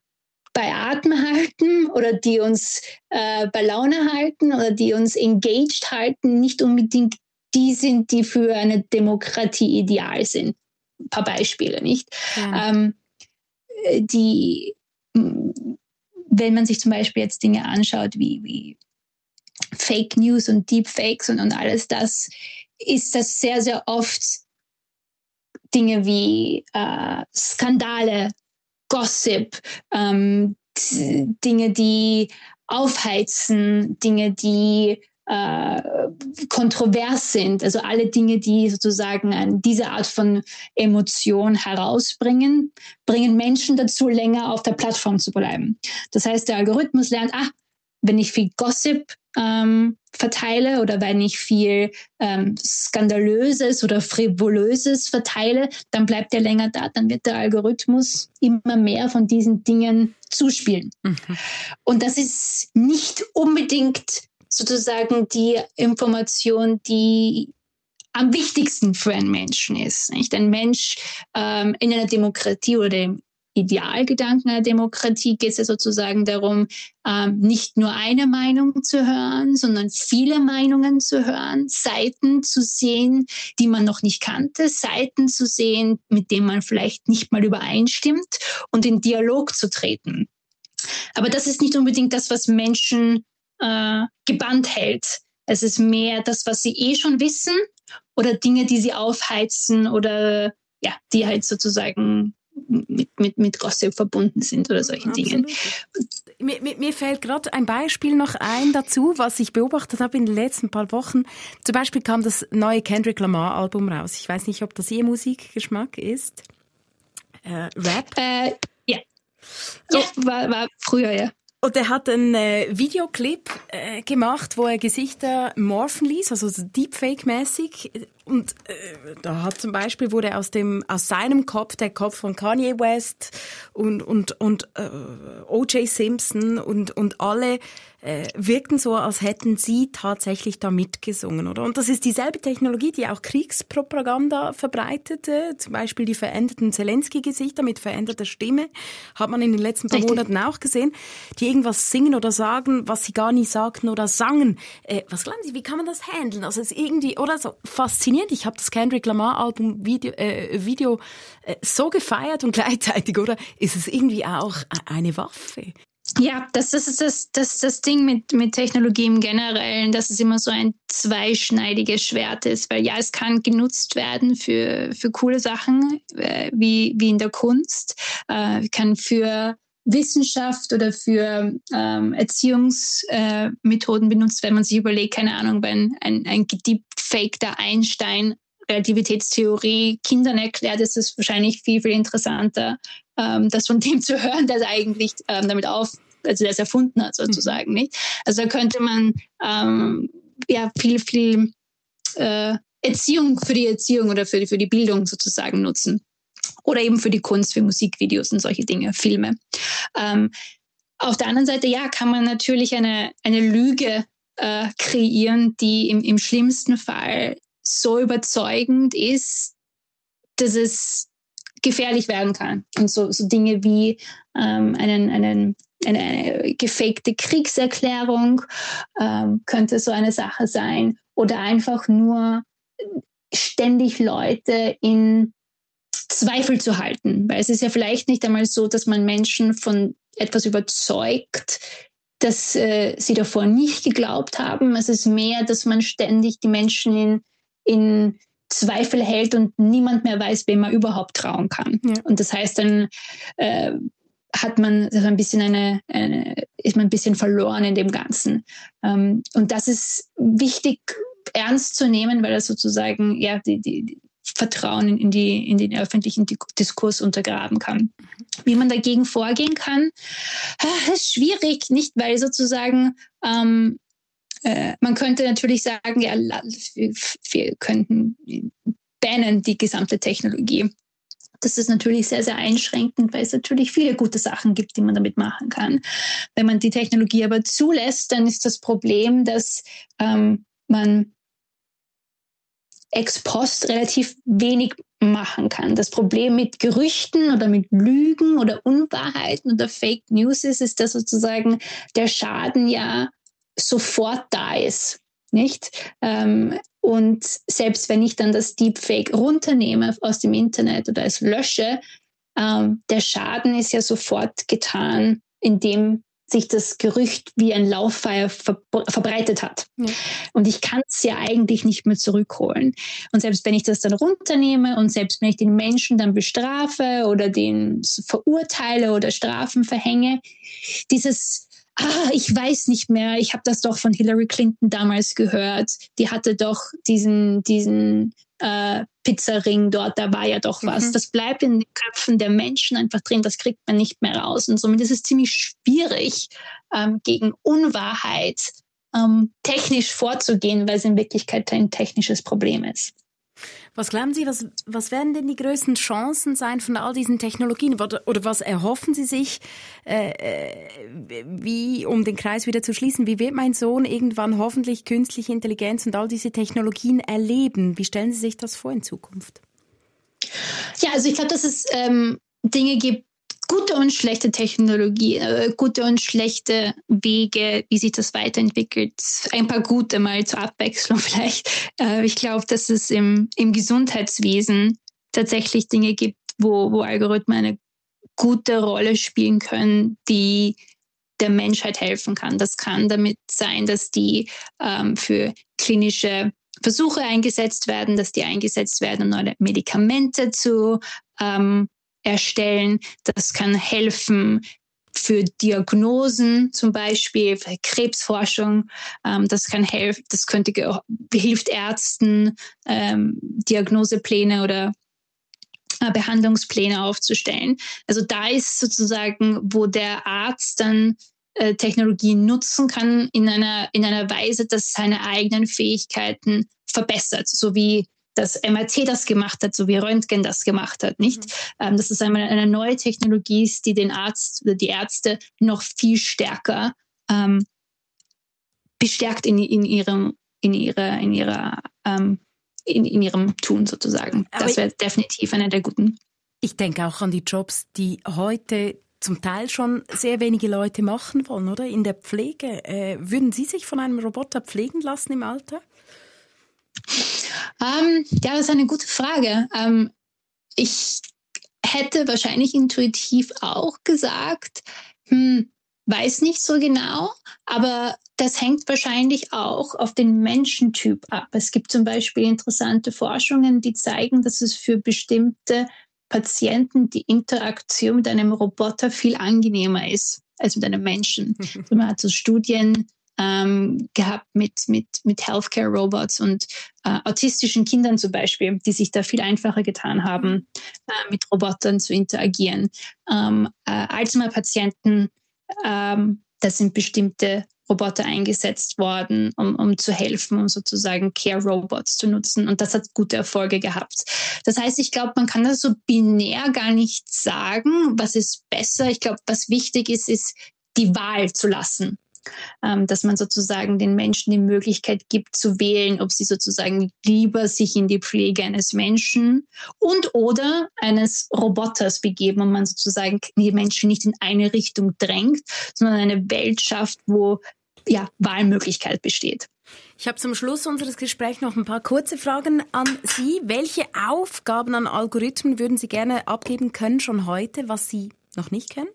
bei Atem halten oder die uns äh, bei Laune halten oder die uns engaged halten, nicht unbedingt die sind, die für eine Demokratie ideal sind. Ein paar Beispiele, nicht? Ja. Ähm, die, wenn man sich zum Beispiel jetzt Dinge anschaut wie, wie Fake News und Deepfakes und, und alles das, ist das sehr, sehr oft Dinge wie äh, Skandale, Gossip, ähm, Dinge, die aufheizen, Dinge, die äh, kontrovers sind. Also alle Dinge, die sozusagen diese Art von Emotion herausbringen, bringen Menschen dazu, länger auf der Plattform zu bleiben. Das heißt, der Algorithmus lernt, ah, wenn ich viel Gossip ähm, verteile oder wenn ich viel ähm, Skandalöses oder Frivolöses verteile, dann bleibt er länger da. Dann wird der Algorithmus immer mehr von diesen Dingen zuspielen. Mhm. Und das ist nicht unbedingt sozusagen die Information, die am wichtigsten für einen Menschen ist. Nicht? Ein Mensch ähm, in einer Demokratie oder im Idealgedanken einer Demokratie geht es ja sozusagen darum, ähm, nicht nur eine Meinung zu hören, sondern viele Meinungen zu hören, Seiten zu sehen, die man noch nicht kannte, Seiten zu sehen, mit denen man vielleicht nicht mal übereinstimmt und in Dialog zu treten. Aber das ist nicht unbedingt das, was Menschen äh, gebannt hält. Es ist mehr das, was sie eh schon wissen oder Dinge, die sie aufheizen oder ja, die halt sozusagen mit, mit, mit Gossip verbunden sind oder solchen Dingen. Mir, mir, fällt gerade ein Beispiel noch ein dazu, was ich beobachtet habe in den letzten paar Wochen. Zum Beispiel kam das neue Kendrick Lamar Album raus. Ich weiß nicht, ob das Ihr Musikgeschmack ist. Äh, Rap? Äh, ja. Ja, oh. war, war früher, ja. Und er hat einen äh, Videoclip äh, gemacht, wo er Gesichter morphen ließ, also Deepfake-mäßig. Und äh, da hat zum Beispiel wurde aus dem aus seinem Kopf der Kopf von Kanye West und und und äh, O.J. Simpson und und alle äh, wirkten so, als hätten sie tatsächlich da mitgesungen, oder? Und das ist dieselbe Technologie, die auch Kriegspropaganda verbreitete, zum Beispiel die veränderten Zelensky-Gesichter mit veränderter Stimme, hat man in den letzten paar Monaten auch gesehen, die irgendwas singen oder sagen, was sie gar nie sagten oder sangen. Äh, was glauben Sie, wie kann man das handeln? Also es ist irgendwie, oder so faszinierend faszinierend. Ich habe das Kendrick Lamar Album Video, äh, Video äh, so gefeiert und <laughs> gleichzeitig, oder? Ist es irgendwie auch eine Waffe? Ja, das, das ist das, das, das Ding mit, mit Technologie im Generellen, dass es immer so ein zweischneidiges Schwert ist, weil ja, es kann genutzt werden für, für coole Sachen, äh, wie, wie in der Kunst, äh, kann für Wissenschaft oder für ähm, Erziehungsmethoden äh, benutzt, wenn man sich überlegt, keine Ahnung, wenn ein, ein gedeepfakter Einstein Relativitätstheorie Kindern erklärt, ist es wahrscheinlich viel, viel interessanter, ähm, das von <laughs> dem zu hören, der eigentlich ähm, damit auf, also der es erfunden hat, sozusagen, mhm. nicht? Also da könnte man ähm, ja viel, viel äh, Erziehung für die Erziehung oder für die, für die Bildung sozusagen nutzen. Oder eben für die Kunst, für Musikvideos und solche Dinge, Filme. Ähm, auf der anderen Seite, ja, kann man natürlich eine, eine Lüge äh, kreieren, die im, im schlimmsten Fall so überzeugend ist, dass es gefährlich werden kann. Und so, so Dinge wie ähm, einen, einen, eine, eine gefakte Kriegserklärung ähm, könnte so eine Sache sein. Oder einfach nur ständig Leute in Zweifel zu halten. Weil es ist ja vielleicht nicht einmal so, dass man Menschen von etwas überzeugt, dass äh, sie davor nicht geglaubt haben. Es ist mehr, dass man ständig die Menschen in, in Zweifel hält und niemand mehr weiß, wem man überhaupt trauen kann. Ja. Und das heißt, dann äh, hat man also ein bisschen eine, eine, ist man ein bisschen verloren in dem Ganzen. Ähm, und das ist wichtig ernst zu nehmen, weil das sozusagen ja die, die, Vertrauen in, die, in den öffentlichen Diskurs untergraben kann. Wie man dagegen vorgehen kann, ah, ist schwierig, nicht weil sozusagen ähm, äh, man könnte natürlich sagen, ja, wir, wir könnten bannen die gesamte Technologie. Das ist natürlich sehr, sehr einschränkend, weil es natürlich viele gute Sachen gibt, die man damit machen kann. Wenn man die Technologie aber zulässt, dann ist das Problem, dass ähm, man ex post relativ wenig machen kann. Das Problem mit Gerüchten oder mit Lügen oder Unwahrheiten oder Fake News ist, ist, dass sozusagen der Schaden ja sofort da ist. Nicht? Ähm, und selbst wenn ich dann das Deepfake runternehme aus dem Internet oder es lösche, ähm, der Schaden ist ja sofort getan, indem sich das Gerücht wie ein Lauffeuer ver verbreitet hat. Ja. Und ich kann es ja eigentlich nicht mehr zurückholen. Und selbst wenn ich das dann runternehme und selbst wenn ich den Menschen dann bestrafe oder den verurteile oder Strafen verhänge, dieses ah, ich weiß nicht mehr, ich habe das doch von Hillary Clinton damals gehört. Die hatte doch diesen, diesen äh, Pizzaring dort, da war ja doch was. Mhm. Das bleibt in den Köpfen der Menschen einfach drin, das kriegt man nicht mehr raus. Und somit ist es ziemlich schwierig, ähm, gegen Unwahrheit ähm, technisch vorzugehen, weil es in Wirklichkeit ein technisches Problem ist. Was glauben Sie, was, was werden denn die größten Chancen sein von all diesen Technologien? Oder, oder was erhoffen Sie sich, äh, äh, wie, um den Kreis wieder zu schließen, wie wird mein Sohn irgendwann hoffentlich künstliche Intelligenz und all diese Technologien erleben? Wie stellen Sie sich das vor in Zukunft? Ja, also ich glaube, dass es ähm, Dinge gibt, gute und schlechte Technologie, äh, gute und schlechte Wege, wie sich das weiterentwickelt. Ein paar gute mal zur Abwechslung <laughs> vielleicht. Äh, ich glaube, dass es im, im Gesundheitswesen tatsächlich Dinge gibt, wo, wo Algorithmen eine gute Rolle spielen können, die der Menschheit helfen kann. Das kann damit sein, dass die ähm, für klinische Versuche eingesetzt werden, dass die eingesetzt werden, um neue Medikamente zu ähm, erstellen. Das kann helfen für Diagnosen zum Beispiel, für Krebsforschung. Ähm, das kann helfen, das könnte hilft Ärzten, ähm, Diagnosepläne oder äh, Behandlungspläne aufzustellen. Also da ist sozusagen, wo der Arzt dann äh, Technologien nutzen kann in einer, in einer Weise, dass seine eigenen Fähigkeiten verbessert, so wie dass MRT das gemacht hat, so wie Röntgen das gemacht hat, nicht? Mhm. Ähm, dass es einmal eine neue Technologie ist, die den Arzt oder die Ärzte noch viel stärker ähm, bestärkt in, in ihrem, in ihrer, in ihrer, ähm, in, in ihrem Tun sozusagen. Aber das wäre definitiv einer der guten. Ich denke auch an die Jobs, die heute zum Teil schon sehr wenige Leute machen wollen, oder? In der Pflege. Äh, würden Sie sich von einem Roboter pflegen lassen im Alter? Ähm, ja, das ist eine gute Frage. Ähm, ich hätte wahrscheinlich intuitiv auch gesagt, hm, weiß nicht so genau, aber das hängt wahrscheinlich auch auf den Menschentyp ab. Es gibt zum Beispiel interessante Forschungen, die zeigen, dass es für bestimmte Patienten die Interaktion mit einem Roboter viel angenehmer ist als mit einem Menschen. Man hat so Studien ähm, gehabt mit, mit, mit Healthcare-Robots und äh, autistischen Kindern zum Beispiel, die sich da viel einfacher getan haben, äh, mit Robotern zu interagieren. Ähm, äh, Alzheimer-Patienten, ähm, da sind bestimmte Roboter eingesetzt worden, um, um zu helfen, um sozusagen Care-Robots zu nutzen. Und das hat gute Erfolge gehabt. Das heißt, ich glaube, man kann das so binär gar nicht sagen, was ist besser. Ich glaube, was wichtig ist, ist die Wahl zu lassen ähm, dass man sozusagen den Menschen die Möglichkeit gibt zu wählen, ob sie sozusagen lieber sich in die Pflege eines Menschen und oder eines Roboters begeben und man sozusagen die Menschen nicht in eine Richtung drängt, sondern eine Welt schafft, wo ja, Wahlmöglichkeit besteht. Ich habe zum Schluss unseres Gesprächs noch ein paar kurze Fragen an Sie. Welche Aufgaben an Algorithmen würden Sie gerne abgeben können schon heute, was Sie noch nicht kennen?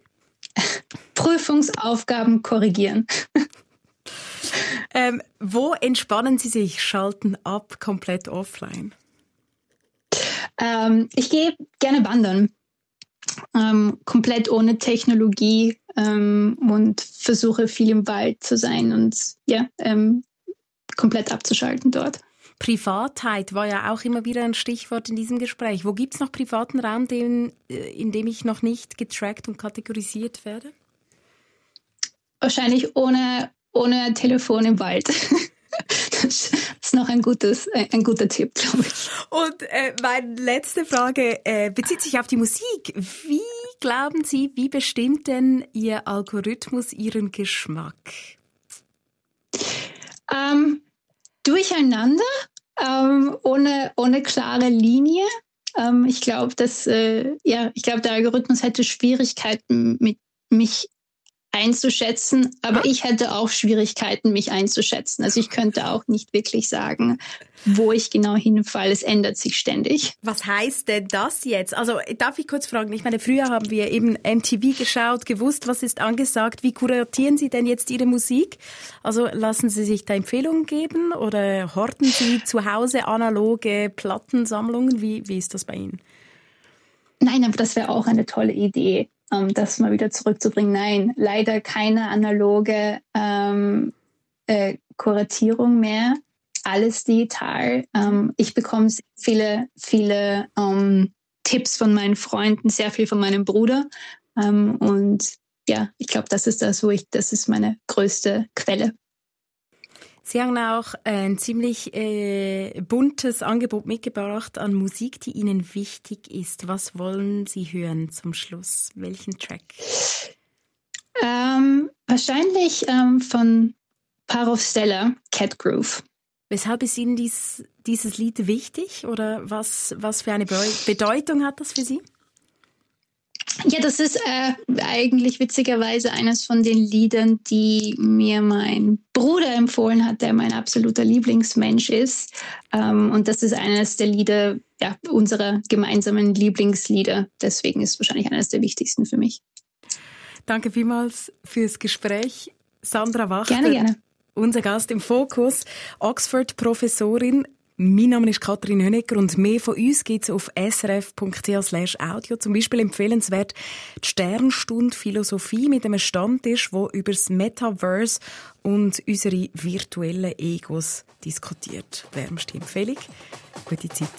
<laughs> Prüfungsaufgaben korrigieren. <laughs> ähm, wo entspannen Sie sich? Schalten ab, komplett offline? Ähm, ich gehe gerne wandern. Ähm, komplett ohne Technologie ähm, und versuche viel im Wald zu sein und ja, ähm, komplett abzuschalten dort. Privatheit war ja auch immer wieder ein Stichwort in diesem Gespräch. Wo gibt es noch privaten Raum, den, äh, in dem ich noch nicht getrackt und kategorisiert werde? Wahrscheinlich ohne, ohne Telefon im Wald. <laughs> das ist noch ein, gutes, ein guter Tipp, glaube ich. Und äh, meine letzte Frage äh, bezieht sich auf die Musik. Wie glauben Sie, wie bestimmt denn Ihr Algorithmus Ihren Geschmack? Ähm, durcheinander, ähm, ohne, ohne klare Linie. Ähm, ich glaube, dass äh, ja, ich glaube, der Algorithmus hätte Schwierigkeiten mit mich einzuschätzen, aber ich hätte auch Schwierigkeiten, mich einzuschätzen. Also ich könnte auch nicht wirklich sagen, wo ich genau hinfalle. Es ändert sich ständig. Was heißt denn das jetzt? Also darf ich kurz fragen? Ich meine, früher haben wir eben MTV geschaut, gewusst, was ist angesagt. Wie kuratieren Sie denn jetzt Ihre Musik? Also lassen Sie sich da Empfehlungen geben oder horten Sie zu Hause analoge Plattensammlungen? Wie, wie ist das bei Ihnen? Nein, aber das wäre auch eine tolle Idee ähm, das mal wieder zurückzubringen. Nein, leider keine analoge ähm, äh, Kuratierung mehr. Alles digital. Ähm, ich bekomme viele, viele ähm, Tipps von meinen Freunden, sehr viel von meinem Bruder. Ähm, und ja, ich glaube, das ist das, wo ich, das ist meine größte Quelle. Sie haben auch ein ziemlich äh, buntes Angebot mitgebracht an Musik, die Ihnen wichtig ist. Was wollen Sie hören zum Schluss? Welchen Track? Ähm, wahrscheinlich ähm, von Parov Stella, Cat Groove. Weshalb ist Ihnen dies, dieses Lied wichtig oder was, was für eine Bedeutung hat das für Sie? Ja, das ist äh, eigentlich witzigerweise eines von den Liedern, die mir mein Bruder empfohlen hat, der mein absoluter Lieblingsmensch ist. Ähm, und das ist eines der Lieder, ja, unserer gemeinsamen Lieblingslieder. Deswegen ist es wahrscheinlich eines der wichtigsten für mich. Danke vielmals fürs Gespräch. Sandra Wachter. Gerne, gerne. Unser Gast im Fokus, Oxford-Professorin mein Name ist Katrin Hönecker und mehr von uns gibt es auf srf.ch audio. Zum Beispiel empfehlenswert die Sternstunde Philosophie mit einem Stammtisch, wo über das Metaverse und unsere virtuellen Egos diskutiert. Wärmste Empfehlung. Gute Zeit.